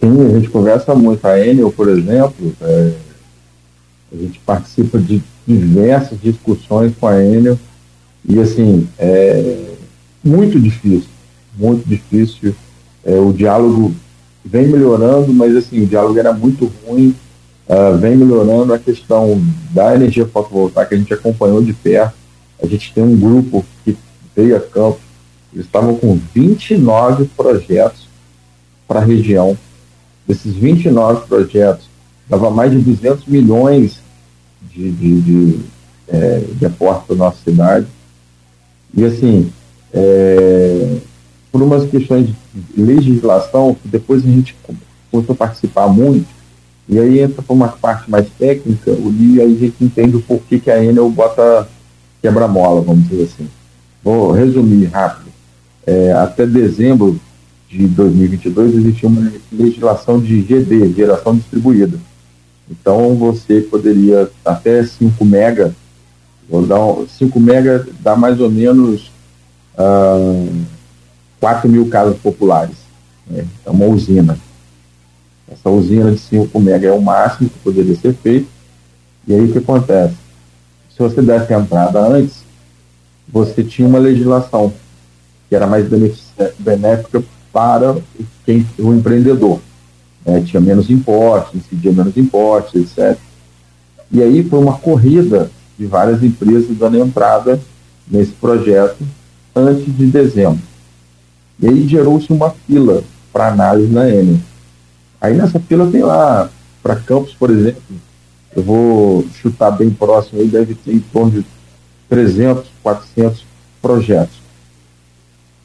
Sim, a gente conversa muito. A Enel, por exemplo, é a gente participa de diversas discussões com a Enel e assim é muito difícil, muito difícil. É, o diálogo vem melhorando, mas assim o diálogo era muito ruim. Uh, vem melhorando a questão da energia fotovoltaica, a gente acompanhou de perto. A gente tem um grupo que veio a campo, eles estavam com 29 projetos para a região. Desses 29 projetos, dava mais de 200 milhões de, de, de, é, de aporte para a nossa cidade. E assim, é, por umas questões de legislação, depois a gente começou a participar muito, e aí entra para uma parte mais técnica, e aí a gente entende o porquê que a Enel bota, quebra-mola, vamos dizer assim. Vou resumir rápido. É, até dezembro de 2022 existia uma legislação de GD, geração distribuída. Então você poderia até 5 mega, vou dar 5 mega dá mais ou menos uh, ah, 4 mil casas populares. Né? É uma usina. Essa usina de 5 mega é o máximo que poderia ser feito. E aí o que acontece? Se você desse entrada antes, você tinha uma legislação que era mais benéfica para quem, o empreendedor. É, tinha menos impostos, incidia menos impostos, etc. E aí foi uma corrida de várias empresas dando entrada nesse projeto antes de dezembro. E aí gerou-se uma fila para análise na Enel. Aí nessa fila tem lá, para Campos, por exemplo, eu vou chutar bem próximo, aí deve ter em torno de 300, 400 projetos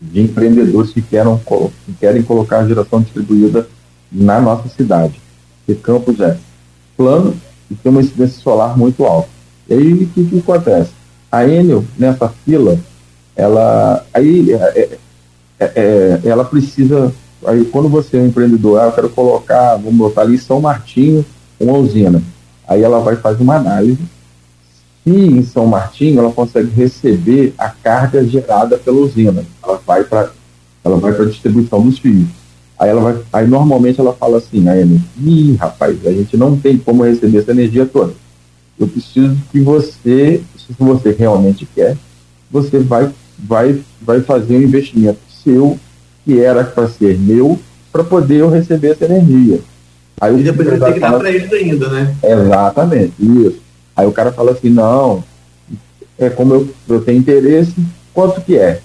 de empreendedores que, que querem colocar a geração distribuída na nossa cidade. E Campos é plano e tem uma incidência solar muito alta. E aí o que, que acontece? A Enel, nessa fila, ela aí é, é, é, ela precisa aí quando você é um empreendedor, ah, eu quero colocar, vamos botar ali São Martinho, uma usina. Aí ela vai fazer uma análise se em São Martinho ela consegue receber a carga gerada pela usina. Ela vai para ela vai para a distribuição dos fios. Aí ela vai, aí normalmente ela fala assim, a Amy, ih, rapaz, a gente não tem como receber essa energia toda. Eu preciso que você, se você realmente quer, você vai vai vai fazer um investimento seu que era para ser meu para poder eu receber essa energia. Aí e depois vai ter que dar para eles ainda, né? Exatamente, isso. Aí o cara fala assim, não, é como eu, eu tenho interesse, quanto que é?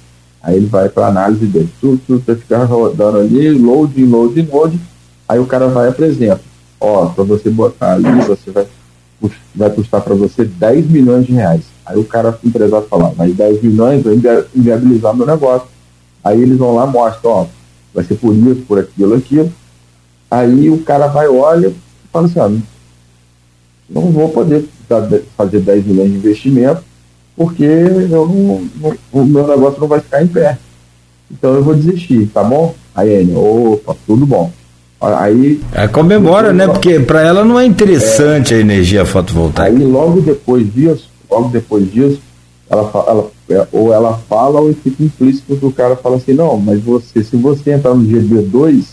Aí ele vai para análise dele, tudo, tudo ficar rodando ali, load, load, load, aí o cara vai e apresenta, ó, para você botar ali, você vai, vai custar para você 10 milhões de reais. Aí o cara, o empresário fala, mas 10 milhões vai inviabilizar meu negócio. Aí eles vão lá mostram, ó, vai ser por isso, por aquilo, aquilo. Aí o cara vai, olha, e fala assim, ó, não vou poder fazer 10 milhões de investimento, porque eu não, não, o meu negócio não vai ficar em pé. Então eu vou desistir, tá bom? Aí ele, opa, tudo bom. Aí. É, comemora, né? Porque para ela não é interessante é, a energia fotovoltaica. Aí logo depois disso, logo depois disso, ela, ela, é, ou ela fala ou fica implícito que o cara fala assim, não, mas você, se você entrar no GB2,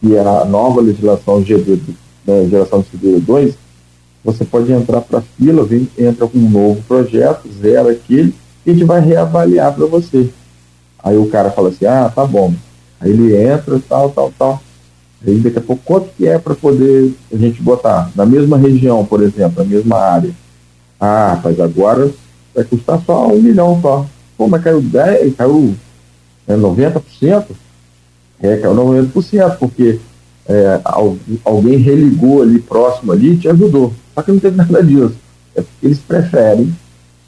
que é a nova legislação GB, né, geração de GB2, você pode entrar para a fila, vem, entra com um novo projeto, zero aquele, e a gente vai reavaliar para você. Aí o cara fala assim, ah, tá bom. Aí ele entra, tal, tal, tal. Aí daqui a pouco, quanto que é para poder a gente botar? Na mesma região, por exemplo, na mesma área. Ah, mas agora vai custar só um milhão só. Pô, mas caiu 10, caiu é, 90%? É, caiu 90%, porque é, alguém religou ali próximo ali e te ajudou. Só que não teve nada disso. É porque eles preferem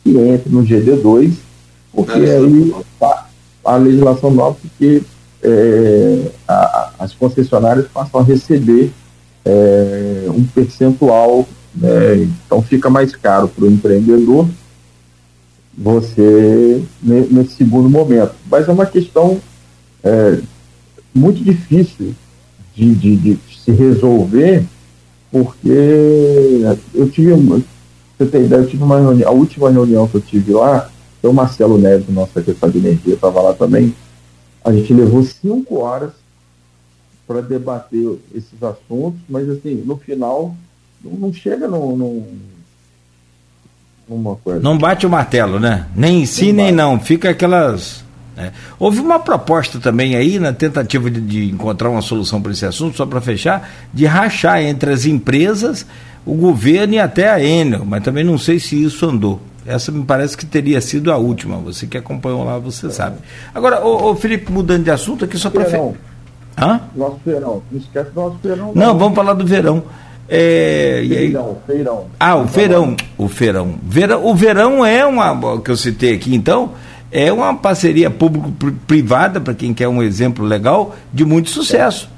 que entre no GD2, porque aí a, a legislação nova que é, a, as concessionárias passam a receber é, um percentual, né, então fica mais caro para o empreendedor você nesse segundo momento. Mas é uma questão é, muito difícil de, de, de se resolver porque eu tive, você tem ideia, eu tive uma reunião, a última reunião que eu tive lá, o Marcelo Neves, nosso secretário de energia, estava lá também. A gente levou cinco horas para debater esses assuntos, mas assim, no final não chega no, no, numa coisa. Não bate o martelo, né? Nem sim, nem não. Fica aquelas né? Houve uma proposta também aí, na tentativa de, de encontrar uma solução para esse assunto, só para fechar, de rachar entre as empresas, o governo e até a Enel, mas também não sei se isso andou. Essa me parece que teria sido a última. Você que acompanhou lá, você é. sabe. Agora, ô, ô, Felipe, mudando de assunto aqui só para. Hã? Nosso verão. Não esquece do nosso verão. Não, não vamos falar do verão. É, feirão, aí... feirão. Ah, o feirão. O feirão. Verão, o verão é uma. que eu citei aqui, então é uma parceria público-privada, para quem quer um exemplo legal, de muito sucesso.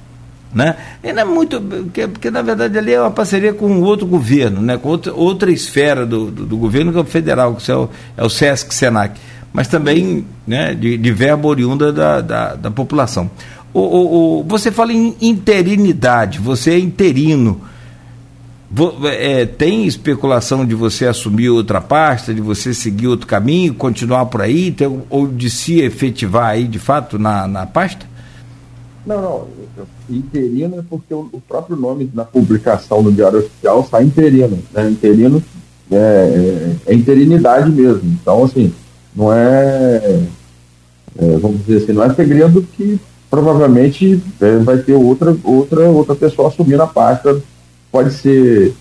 né? E não é muito, porque, porque, na verdade ali é uma parceria com outro governo, né? com outra, outra esfera do, do, do governo, que é o federal, que é o, é o SESC Senac, mas também né, de, de verba oriunda da, da, da população. O, o, o, você fala em interinidade, você é interino. É, tem especulação de você assumir outra pasta, de você seguir outro caminho, continuar por aí, ter, ou de se efetivar aí de fato na, na pasta? Não, não. Interino é porque o, o próprio nome na publicação no Diário Oficial está interino. Né? Interino é, é, é, interinidade mesmo. Então, assim, não é, é, vamos dizer assim, não é segredo que provavelmente é, vai ter outra, outra, outra pessoa assumindo a pasta pode ser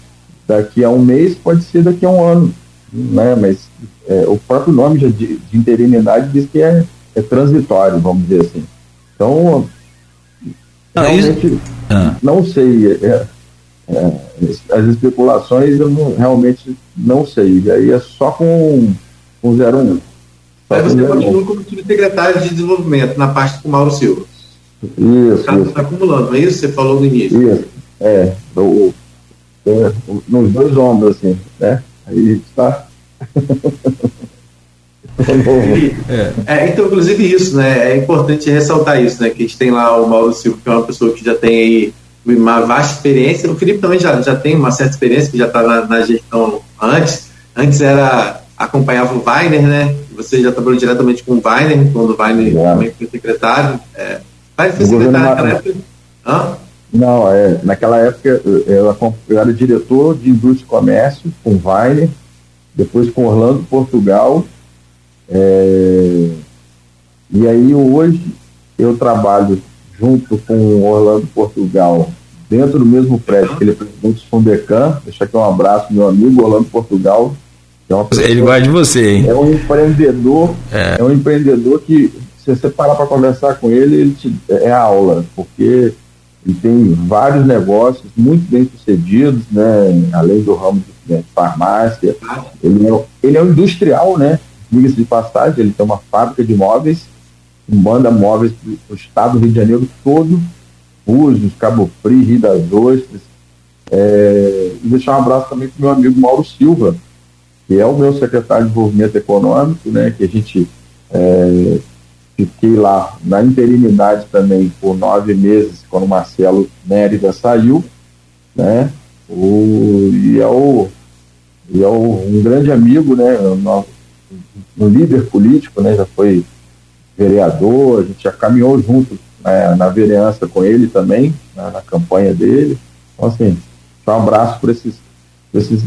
daqui a um mês, pode ser daqui a um ano, né? Mas é, o próprio nome de, de interinidade diz que é, é, transitório, vamos dizer assim. Então, não, realmente, isso... ah. não sei. É, é, as especulações eu não, realmente não sei. E aí é só com, com 01. Mas você continua como subsecretário de desenvolvimento na parte com Mauro Silva. Isso. Está tá acumulando, não é isso? Você falou no início. Isso. É, o, é, nos dois ombros, assim, né? Aí está. é. é, então, inclusive isso, né? É importante ressaltar isso, né? Que a gente tem lá o Mauro Silva, que é uma pessoa que já tem aí uma vasta experiência. O Felipe também já, já tem uma certa experiência, que já está na, na, gestão antes. Antes era acompanhava o Weiner, né? Você já trabalhou diretamente com o Weiner, quando o Weiner é. também foi secretário. É, Weiner foi secretário naquela época. Hã? Não, é, naquela época eu, eu era diretor de indústria e comércio com Weiner, depois com Orlando, Portugal. É, e aí hoje eu trabalho junto com Orlando Portugal, dentro do mesmo prédio, que ele é presidente do Fundecan. Deixa aqui um abraço, meu amigo Orlando Portugal. É pessoa, ele gosta de você, hein? É um empreendedor, é, é um empreendedor que, se você parar para conversar com ele, ele te, é aula, porque ele tem vários negócios muito bem sucedidos, né? além do ramo de né, farmácia. Ele é, ele é um industrial, né? Diga-se de passagem, ele tem uma fábrica de móveis, manda móveis para o estado do Rio de Janeiro todo, Búzios, Cabo Frio, Rio das Ostras. É, e deixar um abraço também para o meu amigo Mauro Silva, que é o meu secretário de Desenvolvimento Econômico, né? Que a gente é, Fiquei lá na interinidade também por nove meses, quando o Marcelo Mérida saiu, né? O, e é, o, e é o, um grande amigo, né? Um, líder político, né? Já foi vereador, a gente já caminhou junto né, na vereança com ele também, né, na campanha dele. Então, assim, um abraço para esses, esses,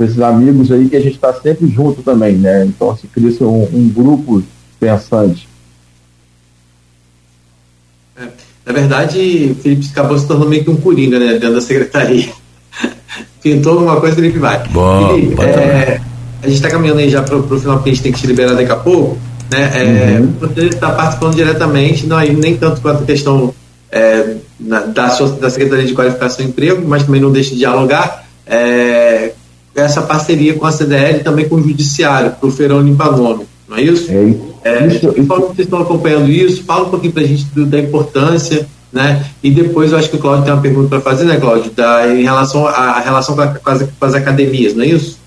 esses amigos aí que a gente está sempre junto também, né? Então, se assim, cria um, um grupo pensante. Na verdade, o Felipe acabou se tornando meio que um coringa, né, dentro da secretaria. Pintou alguma coisa, Felipe vai. Bom, Felipe, é, a gente está caminhando aí já para o final, porque a gente tem que te liberar daqui a pouco. Né? É, uhum. Você está participando diretamente, não aí nem tanto quanto a questão é, na, da, sua, da Secretaria de Qualificação e Emprego, mas também não deixe de dialogar. É, essa parceria com a CDL e também com o Judiciário, para o Feirão Limpa Nome, não é isso? É, é, isso, isso. vocês estão acompanhando isso, fala um pouquinho para a gente do, da importância, né? E depois eu acho que o Cláudio tem uma pergunta para fazer, né, Cláudio? Da, em relação à relação com, a, com, as, com, as, academias, não é isso?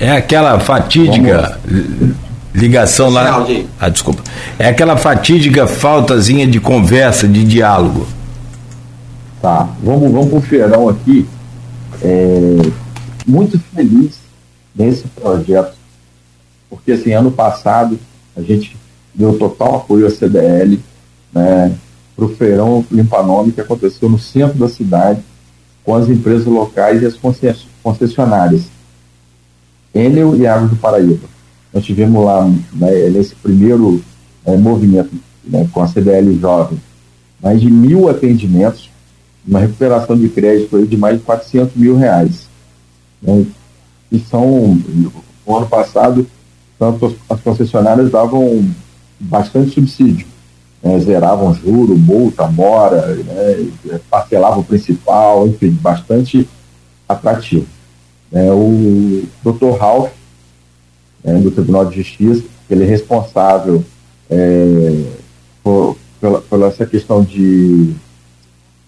É aquela fatídica Vamos. ligação lá. Ah, desculpa. É aquela fatídica faltazinha de conversa, de diálogo. Tá, vamos, vamos para o feirão aqui. É, muito feliz nesse projeto porque assim, ano passado a gente deu total apoio à CDL, né, para o feirão limpanome que aconteceu no centro da cidade, com as empresas locais e as concessionárias. Enel e Águas do Paraíba. Nós tivemos lá, né, nesse primeiro é, movimento né, com a CDL Jovem, mais de mil atendimentos, uma recuperação de crédito de mais de 400 mil reais. Né, e são, no ano passado, tanto as concessionárias davam bastante subsídio. Né, zeravam juro, multa, mora, né, parcelavam o principal, enfim, bastante atrativo. É, o Dr. Ralph, né, do Tribunal de Justiça, ele é responsável é, por, pela, pela, essa questão de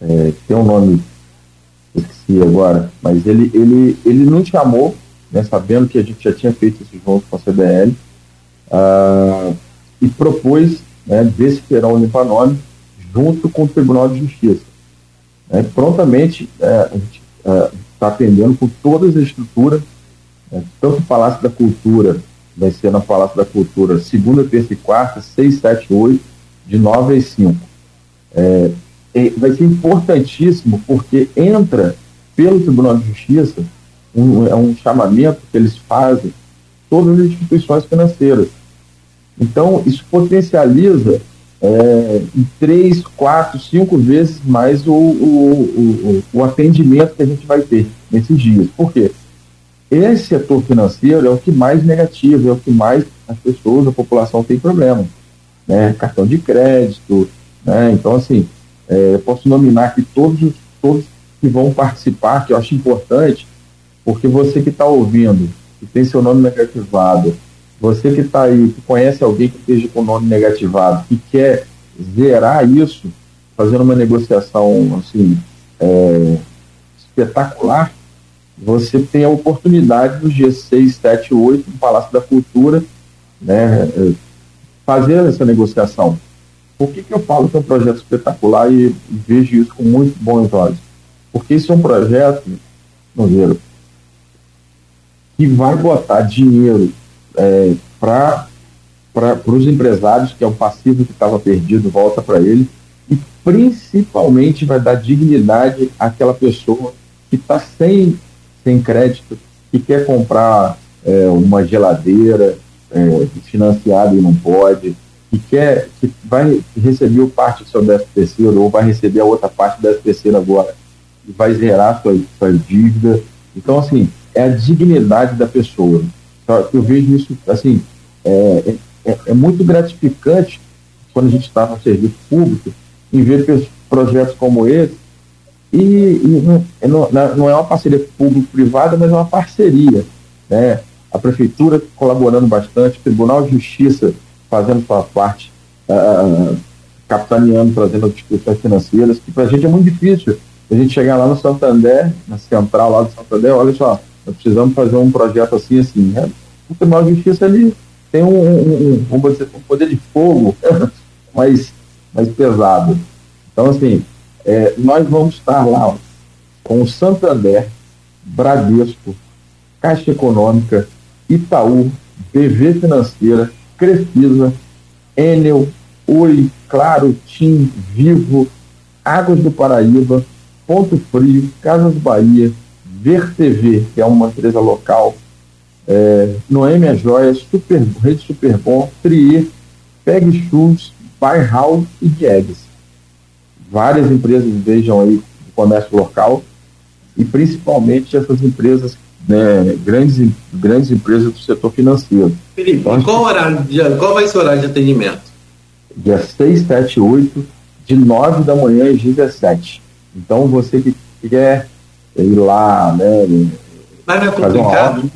é, tem um nome, esqueci agora, mas ele, ele, ele nos chamou, né, sabendo que a gente já tinha feito esse junto com a CDL, uh, ah, e propôs né, desse Perão Limpa Nome junto com o Tribunal de Justiça. É, prontamente, é, a gente está é, atendendo com todas as estruturas, é, tanto o Palácio da Cultura, vai ser na Palácio da Cultura, segunda, terça e quarta, seis, sete, oito, de nove às cinco. É, vai ser importantíssimo porque entra pelo Tribunal de Justiça um, é um chamamento que eles fazem todas as instituições financeiras. Então, isso potencializa é, em três, quatro, cinco vezes mais o, o, o, o, atendimento que a gente vai ter nesses dias. Por quê? Esse setor financeiro é o que mais negativo, é o que mais as pessoas, a população tem problema. Né? Cartão de crédito, né? então assim, é, posso nominar aqui todos, todos que vão participar, que eu acho importante, porque você que está ouvindo, que tem seu nome negativado, você que está aí, que conhece alguém que esteja com o nome negativado e quer zerar isso, fazendo uma negociação assim, é, espetacular, você tem a oportunidade dos dias 6, 7 8 no Palácio da Cultura, né, é, fazer essa negociação. Por que, que eu falo que é um projeto espetacular e, vejo isso com muito bons olhos? Porque isso é um projeto, Nogueira, que vai botar dinheiro é, para os empresários, que é o passivo que estava perdido, volta para ele, e principalmente vai dar dignidade àquela pessoa que está sem, sem crédito, que quer comprar é, uma geladeira é, financiada e não pode, que quer, que vai receber o parte do seu 13 terceiro ou vai receber a outra parte do 13 terceiro agora e vai zerar sua, sua dívida. Então, assim, é a dignidade da pessoa. Eu vejo isso, assim, é, é, é muito gratificante quando a gente está no serviço público em ver projetos como esse e, e não, é, não, é uma parceria público-privada, mas é uma parceria. Né? A prefeitura colaborando bastante, o Tribunal de Justiça fazendo sua parte, uh, capitaneando, trazendo discussões financeiras, que para a gente é muito difícil. A gente chegar lá no Santander, na central lá do Santander, olha só, nós precisamos fazer um projeto assim, assim. Né? O Tribunal de Justiça ele tem um, um, um, dizer, um poder de fogo mais, mais pesado. Então, assim, é, nós vamos estar lá ó, com o Santander, Bradesco, Caixa Econômica, Itaú, BV Financeira, Crefisa, Enel, Oi, Claro, Tim, Vivo, Águas do Paraíba, Ponto Frio, Casas Bahia, Ver TV, que é uma empresa local, é, Noêmia Joias, Super, Rede Superbom, Trier, Peg Shoes, Bairral e Diegues. Várias empresas vejam aí o comércio local e principalmente essas empresas, né, grandes, grandes empresas do setor financeiro. Felipe, então, qual, horário de, qual vai ser o horário de atendimento? Dia 6, 7 8, de 9 da manhã às 17. Então você que quer ir lá, né? Mas não é complicado.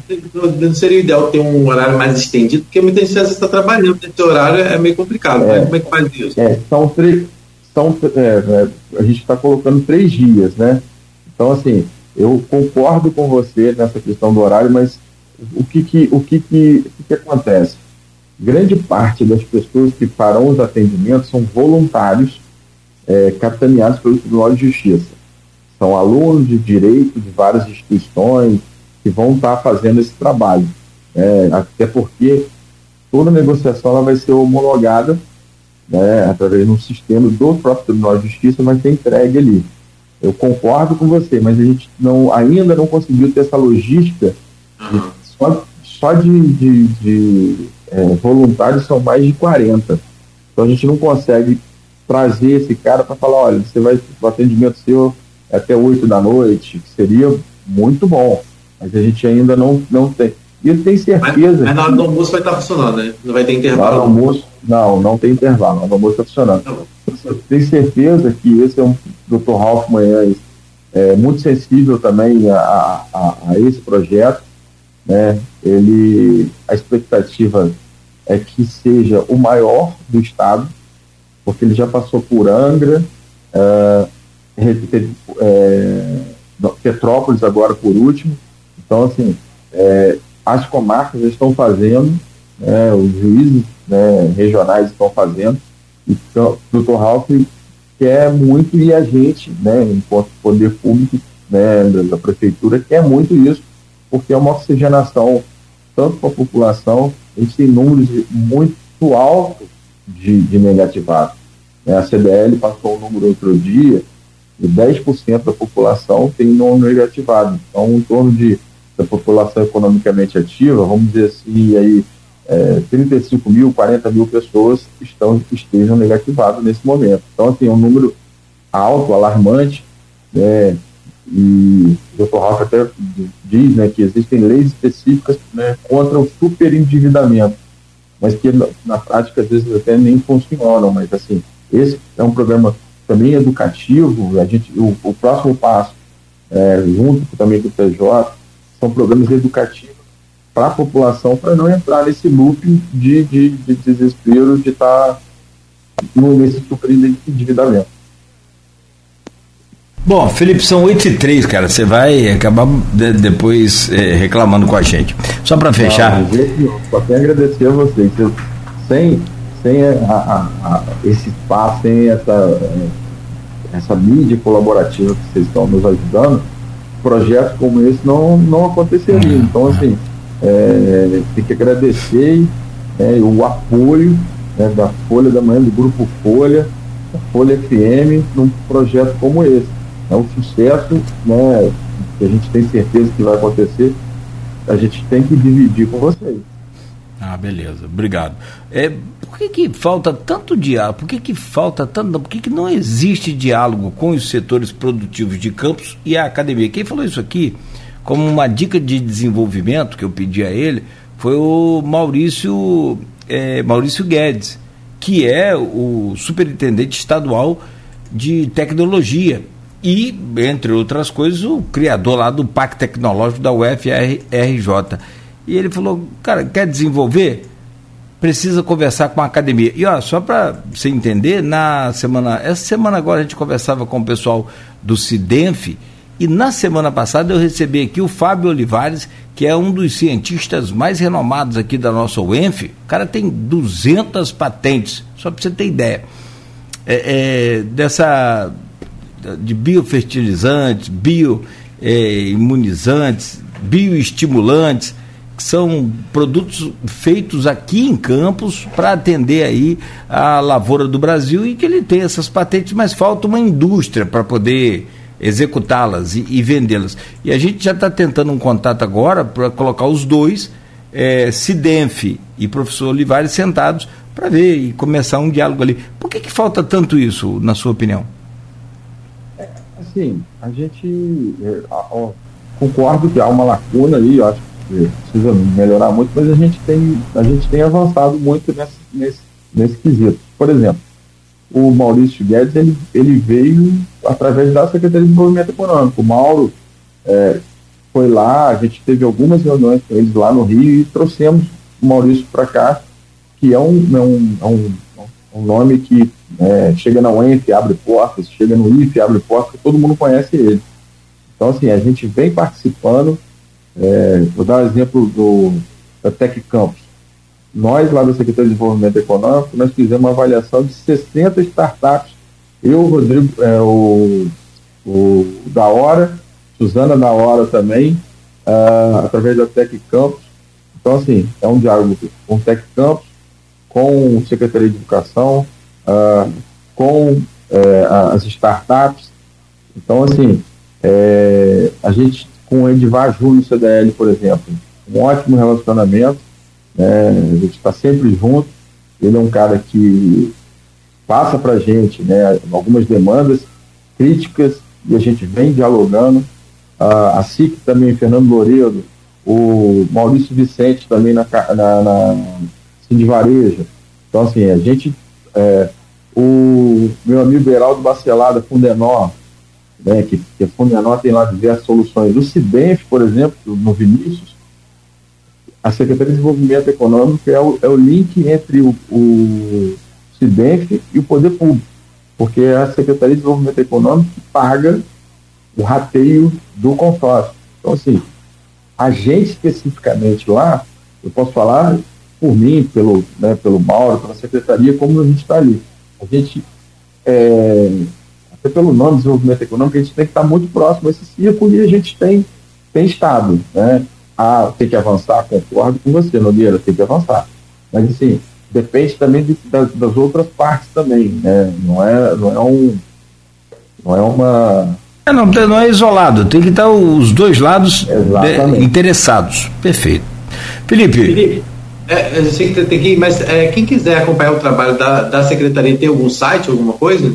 Não seria ideal ter um horário mais estendido, porque muita gente está trabalhando. Esse horário é meio complicado. É, Como é que faz isso? É, são três. São, é, é a gente está colocando três dias, né? Então, assim, eu concordo com você nessa questão do horário, mas o que que, o que, que, o que, que acontece? Grande parte das pessoas que farão os atendimentos são voluntários é, capitaneados pelo Tribunal de Justiça. São alunos de direito de várias instituições que vão estar fazendo esse trabalho. É, até porque toda negociação ela vai ser homologada né, através de um sistema do próprio Tribunal de Justiça, vai ser entregue ali. Eu concordo com você, mas a gente não, ainda não conseguiu ter essa logística. De, só, só de, de, de é, voluntários são mais de 40. Então a gente não consegue trazer esse cara para falar, olha, você vai, o atendimento seu até 8 da noite, que seria muito bom, mas a gente ainda não, não tem. E eu tenho certeza. Mas, mas na hora do almoço vai estar funcionando, né? Não vai ter intervalo. Na almoço, não, não tem intervalo. Na hora do almoço está funcionando. Tá eu tenho certeza que esse é um Dr. Ralph Manhães é, muito sensível também a, a, a, esse projeto. Né? Ele, a expectativa é que seja o maior do estado, porque ele já passou por Angra, uh, é, Petrópolis agora por último. Então, assim, é, as comarcas estão fazendo, né, os juízes né, regionais estão fazendo, então, o Dr. Ralph quer muito e a gente, né, enquanto poder público né, da, da prefeitura, quer muito isso, porque é uma oxigenação tanto para a população, a gente tem números muito altos de, de negativados. Né? A CDL passou um número outro dia, e 10% da população tem não negativado. Então, em torno de da população economicamente ativa, vamos dizer assim, aí, é, 35 mil, 40 mil pessoas estão, estejam negativadas nesse momento. Então, assim, é um número alto, alarmante, né, e o Dr. Rafa até diz né, que existem leis específicas né, contra o superendividamento, mas que na, na, prática às vezes até nem funcionam, mas assim, esse é um programa também educativo, a gente, o, o próximo passo, é, junto também com o PJ, são programas educativos para a população, para não entrar nesse loop de, de, de desespero de estar tá nesse superendividamento. Bom, Felipe, são 8 e 3, cara. Você vai acabar de, depois é, reclamando com a gente. Só para fechar. Só quero agradecer a vocês. Sem, sem a, a, a, esse espaço, sem essa, essa mídia colaborativa que vocês estão nos ajudando, projetos como esse não, não aconteceriam. Uhum. Então, assim, é, tem que agradecer é, o apoio né, da Folha da Manhã, do Grupo Folha, da Folha FM, num projeto como esse. É um sucesso né, que a gente tem certeza que vai acontecer. A gente tem que dividir com vocês. Ah, beleza, obrigado. É, por que, que falta tanto diálogo? Por que, que falta tanto. Por que, que não existe diálogo com os setores produtivos de campos e a academia? Quem falou isso aqui, como uma dica de desenvolvimento que eu pedi a ele, foi o Maurício, é, Maurício Guedes, que é o superintendente estadual de tecnologia. E, entre outras coisas, o criador lá do Parque Tecnológico da UFRJ. E ele falou, cara, quer desenvolver? Precisa conversar com a academia. E ó, só para você entender, na semana, essa semana agora a gente conversava com o pessoal do Cidenf e na semana passada eu recebi aqui o Fábio Olivares, que é um dos cientistas mais renomados aqui da nossa UENF. O cara tem 200 patentes, só para você ter ideia. É, é, dessa de biofertilizantes, bioimunizantes, é, bioestimulantes são produtos feitos aqui em Campos para atender aí a lavoura do Brasil e que ele tem essas patentes, mas falta uma indústria para poder executá-las e, e vendê-las. E a gente já está tentando um contato agora para colocar os dois, é, Cidenf e professor Olivares, sentados para ver e começar um diálogo ali. Por que, que falta tanto isso, na sua opinião? É, assim, a gente é, concordo que há uma lacuna aí, eu acho precisa melhorar muito, mas a gente tem, a gente tem avançado muito nesse, nesse, nesse quesito. Por exemplo, o Maurício Guedes ele, ele veio através da Secretaria de Desenvolvimento Econômico. O Mauro é, foi lá, a gente teve algumas reuniões com eles lá no Rio e trouxemos o Maurício para cá, que é um, é um, é um, um nome que é, chega na UENF, abre portas, chega no IF, abre portas, todo mundo conhece ele. Então, assim, a gente vem participando é, vou dar um exemplo do, da Tec Campus. Nós, lá da Secretaria de Desenvolvimento Econômico, nós fizemos uma avaliação de 60 startups. Eu, Rodrigo, é, o, o da Hora, Suzana da Hora também, uh, através da Tec Campus. Então, assim, é um diálogo com o Tec Campus, com o Secretaria de Educação, uh, com uh, as startups. Então, assim, é, a gente com o Edivar Júnior CDL, por exemplo. Um ótimo relacionamento, né? a gente está sempre junto. Ele é um cara que passa para a gente né, algumas demandas críticas e a gente vem dialogando. a SIC também, Fernando Louredo, o Maurício Vicente também na, na, na Cindy Varejo. Então, assim, a gente, é, o meu amigo Heraldo Bacelada, Fundenor, né, que, que a Fundenor tem lá diversas soluções. O CIDENF, por exemplo, no Vinícius, a Secretaria de Desenvolvimento Econômico é o, é o link entre o, o CIDENF e o poder público. porque é a Secretaria de Desenvolvimento Econômico paga o rateio do consórcio. Então, assim, a gente especificamente lá, eu posso falar por mim, pelo, né, pelo Mauro, pela secretaria, como a gente está ali. A gente, é, até pelo nome desenvolvimento econômico, a gente tem que estar muito próximo a esse círculo e a gente tem, tem estado. Né? Ah, tem que avançar, concordo com você, Nogueira, tem que avançar. Mas, assim, depende também de, das, das, outras partes também, né? Não é, não é um. Não é uma. É, não, não é isolado, tem que estar os dois lados de, interessados. Perfeito. Felipe. Felipe é, eu sei que tem que mas é, quem quiser acompanhar o trabalho da, da secretaria, tem algum site, alguma coisa?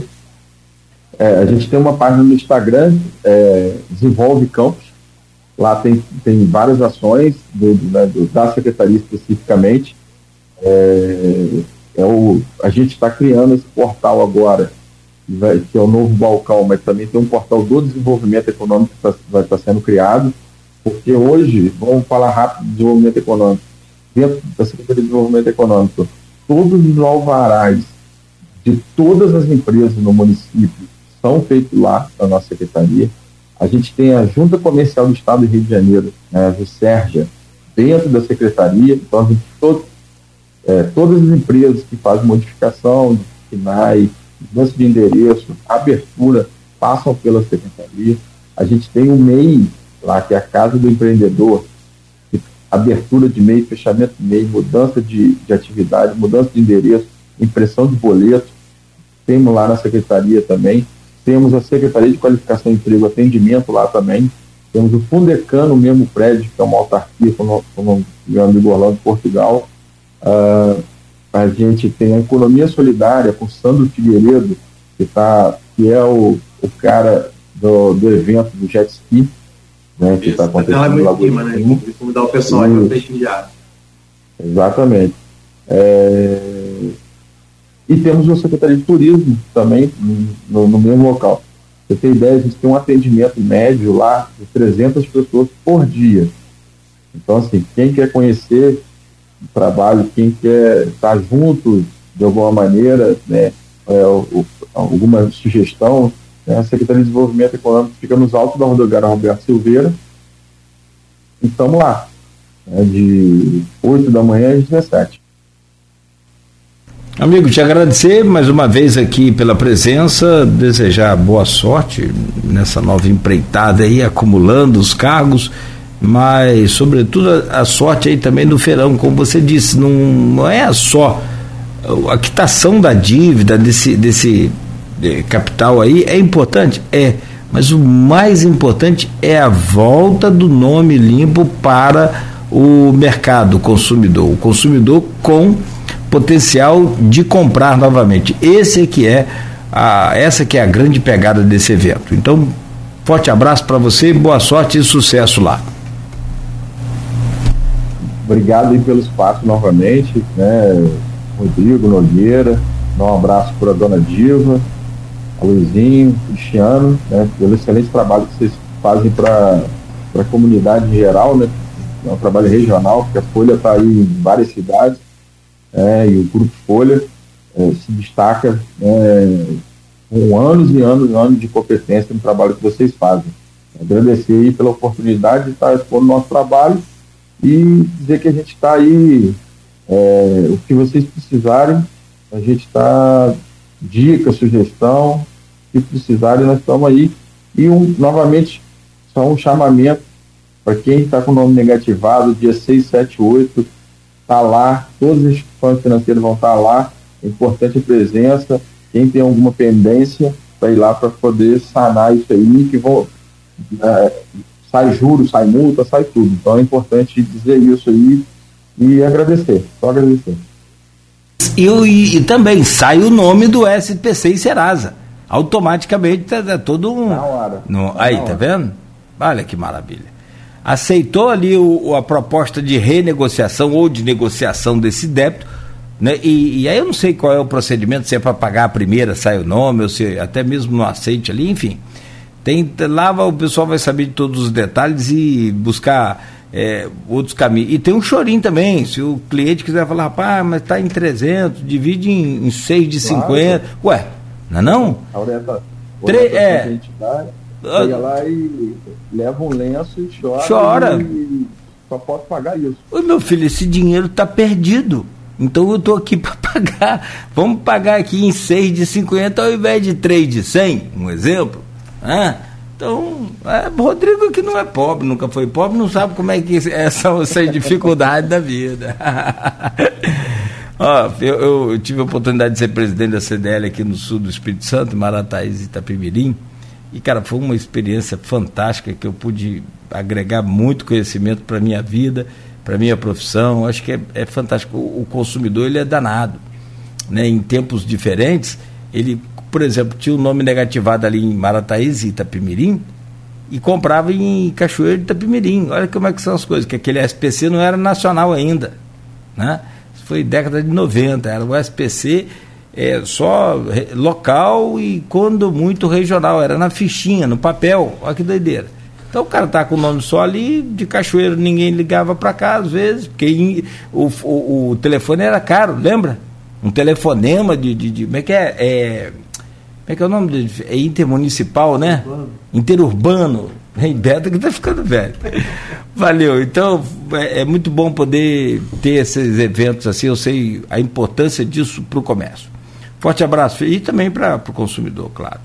É, a gente tem uma página no Instagram, é, Desenvolve Campos. Lá tem, tem várias ações do, do, né, do da secretaria especificamente. É, é o, a gente está criando esse portal agora, que, é o novo balcão, mas também tem um portal do desenvolvimento econômico que tá, vai estar tá sendo criado, porque hoje, vamos falar rápido de desenvolvimento econômico, dentro da Secretaria de Desenvolvimento Econômico, todos os alvarás de todas as empresas no município são feitos lá na nossa secretaria. A gente tem a Junta Comercial do Estado do Rio de Janeiro, né, a Jusérgia, dentro da secretaria. Então, a gente, todo, é, todas as empresas que fazem modificação de FINAI, mudança de endereço, abertura, passam pela secretaria. A gente tem o MEI lá, que é a Casa do Empreendedor, abertura de MEI, fechamento de MEI, mudança de, de atividade, mudança de endereço, impressão de boleto. Temos lá na secretaria também. Temos a Secretaria de Qualificação e Emprego, atendimento lá também. Temos o Fundecan no mesmo prédio, que é uma autarquia, como, como meu amigo Orlando de Portugal. Uh, a gente tem a Economia Solidária com Sandro Figueiredo, que, tá, que é o, o cara do, do evento do Jet Ski, né, que está acontecendo lá clima, né? Convidar o pessoal para prestigiar. Exatamente. É... E temos uma Secretaria de Turismo também no, no, mesmo local. Você tem ideia, a gente tem um atendimento médio lá de 300 pessoas por dia. Então, assim, quem quer conhecer o trabalho, quem quer estar junto de alguma maneira, né, é, o, alguma sugestão, né? A Secretaria de Desenvolvimento Econômico fica nos altos da rodoviária Roberto Silveira. E estamos lá, né? de 8 da manhã às 17. Amigo, te agradecer mais uma vez aqui pela presença, desejar boa sorte nessa nova empreitada aí, acumulando os cargos, mas sobretudo a, a sorte aí também do feirão, como você disse, não, não é só a quitação da dívida desse, desse capital aí é importante? É. Mas o mais importante é a volta do nome limpo para o mercado consumidor. O consumidor com potencial de comprar novamente. Esse é que é a, essa que é a grande pegada desse evento. Então, forte abraço para você, boa sorte e sucesso lá. Obrigado pelo espaço novamente, né? Rodrigo Nogueira, dá um abraço para a dona Diva, Luizinho, Cristiano, né, pelo excelente trabalho que vocês fazem para a comunidade em geral, né? É um trabalho regional, porque a Folha está aí em várias cidades, é, e o Grupo Folha é, se destaca é, com anos e anos e anos de competência no trabalho que vocês fazem. Agradecer aí pela oportunidade de estar expondo o nosso trabalho e dizer que a gente está aí, é, o que vocês precisarem, a gente está dica, sugestão, se precisarem, nós estamos aí. E um, novamente, só um chamamento para quem está com o nome negativado, dia 6, 7, 8, está lá, todas as instituições financeiras vão estar tá lá, é importante a presença, quem tem alguma pendência, para ir lá para poder sanar isso aí, que vão, é, sai juros, sai multa, sai tudo. Então é importante dizer isso aí e agradecer, só agradecer. E, e, e também sai o nome do SPC e Serasa automaticamente tá, tá todo um. Na hora. No, aí, tá vendo? Olha que maravilha. Aceitou ali o, a proposta de renegociação ou de negociação desse débito, né? E, e aí eu não sei qual é o procedimento, se é para pagar a primeira, sai o nome, ou se até mesmo no aceite ali, enfim. Tem, lá o pessoal vai saber de todos os detalhes e buscar é, outros caminhos. E tem um chorinho também, se o cliente quiser falar, rapaz, mas está em 300, divide em, em 6 de claro. 50. Ué, Não é não? A orientação, Tre é. Chega lá e leva um lenço e chora. Chora. E só pode pagar isso. Ô meu filho, esse dinheiro está perdido. Então eu estou aqui para pagar. Vamos pagar aqui em 6 de 50 ao invés de 3 de 100, um exemplo. Ah, então, é, Rodrigo que não é pobre, nunca foi pobre, não sabe como é que é, são essas dificuldades da vida. Ó, eu, eu, tive a oportunidade de ser presidente da CDL aqui no sul do Espírito Santo, Marataízes e Itapemirim. E, cara, foi uma experiência fantástica que eu pude agregar muito conhecimento para a minha vida, para a minha profissão. Acho que é, é fantástico. O, o, consumidor, ele é danado. Né? Em tempos diferentes, ele, por exemplo, tinha o um nome negativado ali em Marataízes e Itapemirim e comprava em Cachoeiro de Itapemirim. Olha como é que são as coisas, que aquele SPC não era nacional ainda, né? foi década de 90, era o SPC é, só local e quando muito regional, era na fichinha, no papel, olha que doideira. Então o cara tá com o nome só ali, de cachoeiro ninguém ligava para cá às vezes, porque o, o, o, telefone era caro, lembra? Um telefonema de, de, de como é que é? é como é que é o nome dele? É intermunicipal, né? Interurbano. Em Beto que está ficando velho. Valeu. Então, é, é, muito bom poder ter esses eventos assim. Eu sei a importância disso para o comércio. Forte abraço. E também para o consumidor, claro.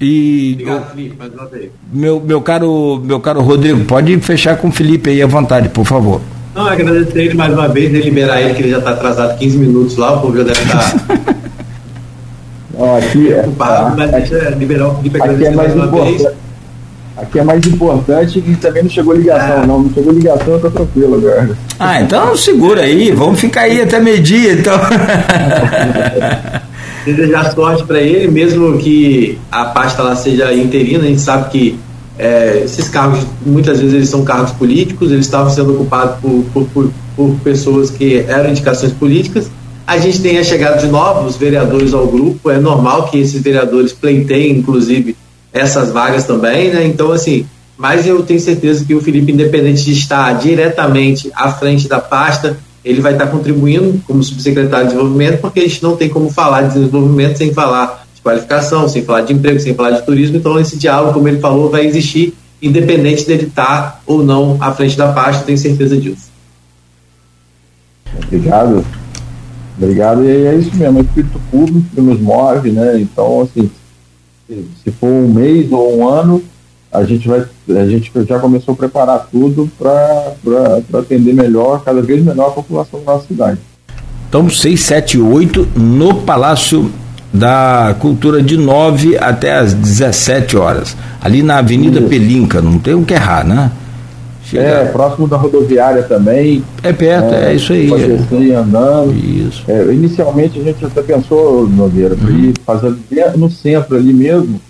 E Obrigado, Felipe, mais uma vez. Meu, meu, caro, meu caro Rodrigo, pode fechar com o Felipe aí à vontade, por favor. Não, agradecer ele mais uma vez, liberar ele, que ele já está atrasado 15 minutos lá, o povo já deve estar. Tá aqui, é, mas deixa liberar o Felipe aqui é mais, mais uma vez. Aqui é mais importante e também não chegou ligação, ah. não. Não chegou ligação, eu tô tranquilo agora. Ah, então segura aí, vamos ficar aí até meio-dia, então. Desejar sorte para ele, mesmo que a pasta lá seja interina, a gente sabe que é, esses cargos, muitas vezes eles são cargos políticos, eles estavam sendo ocupados por, por, por, por pessoas que eram indicações políticas. A gente tem a chegada de novos vereadores ao grupo, é normal que esses vereadores pleiteiem, inclusive, essas vagas também, né? Então, assim, mas eu tenho certeza que o Felipe, independente de estar diretamente à frente da pasta, ele vai estar contribuindo como subsecretário de desenvolvimento, porque a gente não tem como falar de desenvolvimento sem falar de qualificação, sem falar de emprego, sem falar de turismo. Então, esse diálogo, como ele falou, vai existir, independente dele estar ou não à frente da pasta, tenho certeza disso. Obrigado. Obrigado, e é isso mesmo, é o espírito público que nos move, né? Então, assim, se for um mês ou um ano, a gente vai a gente já começou a preparar tudo para atender melhor, cada vez melhor a população da nossa cidade. Então, 6, 7 e 8 no Palácio da Cultura de 9 até as 17 horas. Ali na Avenida Isso. Pelinca, não tem o que errar, né? É, próximo da rodoviária também. É perto, é, é isso aí. É. andando. Isso. É, inicialmente a gente até pensou, Nogueira, uhum. fazendo no centro ali mesmo,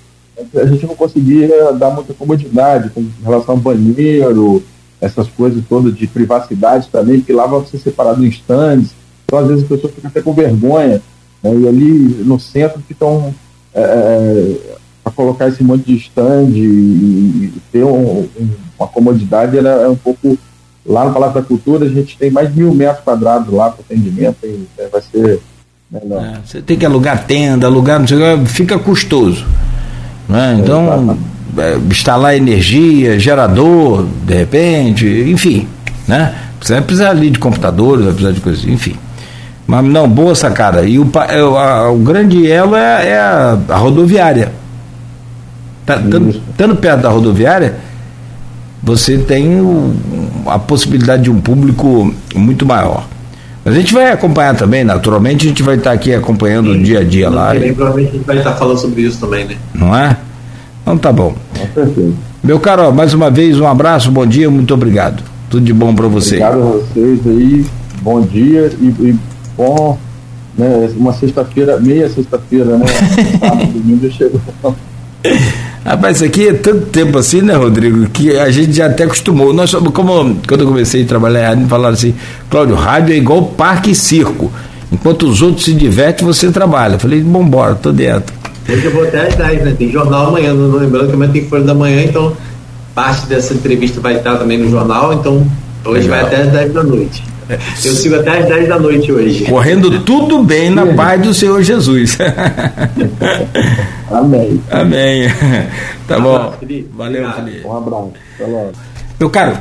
a gente não conseguia dar muita comodidade com relação ao banheiro, essas coisas todas de privacidade também, porque lá vai ser separado em stands, então às vezes as pessoas ficam até com vergonha, né, e ali no centro ficam é, é para colocar esse monte de stand e, e ter um, um, uma comodidade era é um pouco lá no Palácio da Cultura a gente tem mais de mil metros quadrados lá para atendimento e, é, vai ser melhor. É, você tem que alugar tenda, alugar, não sei, fica custoso. Né? Então, é, instalar energia, gerador, de repente, enfim. Né? Você vai precisar ali de computadores, vai precisar de coisas, enfim. Mas não, boa sacada. E o, a, o grande elo é, é a, a rodoviária Tá, estando perto da rodoviária, você tem o, a possibilidade de um público muito maior. Mas a gente vai acompanhar também, naturalmente, a gente vai estar aqui acompanhando Sim. o dia a dia lá. Também, provavelmente a gente vai estar falando sobre isso também, né? Não é? Então tá bom. Meu caro, mais uma vez um abraço, bom dia, muito obrigado. Tudo de bom para você. Obrigado a vocês aí, bom dia e, e bom, né, uma sexta-feira, meia sexta-feira, né? Sábado, domingo chegou. Rapaz, isso aqui é tanto tempo assim, né, Rodrigo, que a gente já até acostumou. Nós, como quando eu comecei a trabalhar em falaram assim, Cláudio, rádio é igual parque e circo. Enquanto os outros se divertem, você trabalha. Eu falei, vambora, tô dentro. Hoje eu vou até às 10, né? Tem jornal amanhã, não lembrando que amanhã tem folha da manhã, então parte dessa entrevista vai estar também no jornal, então hoje Legal. vai até às 10 da noite. Eu sigo até as 10 da noite hoje. Correndo tudo bem na paz do Senhor Jesus. Amém. Amém. Tá bom. abraço, Felipe. Valeu. Felipe. Um abraço. Até logo. Meu caro,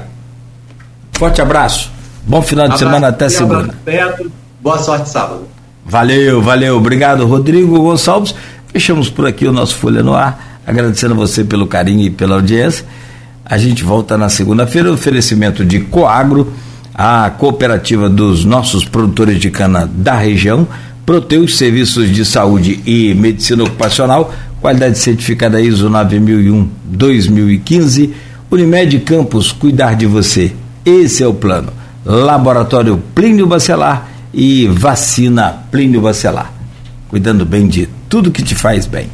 forte abraço. Bom final de semana até segunda. abraço. Boa sorte sábado. Valeu, valeu. Obrigado, Rodrigo Gonçalves. Fechamos por aqui o nosso Folha no Ar, agradecendo a você pelo carinho e pela audiência. A gente volta na segunda-feira, oferecimento de Coagro, a cooperativa dos nossos produtores de cana da região, Proteus Serviços de Saúde e Medicina Ocupacional, qualidade certificada ISO 9001-2015, Unimed Campos, cuidar de você. Esse é o plano. Laboratório Plínio Bacelar e vacina Plínio Bacelar. Cuidando bem de tudo que te faz bem.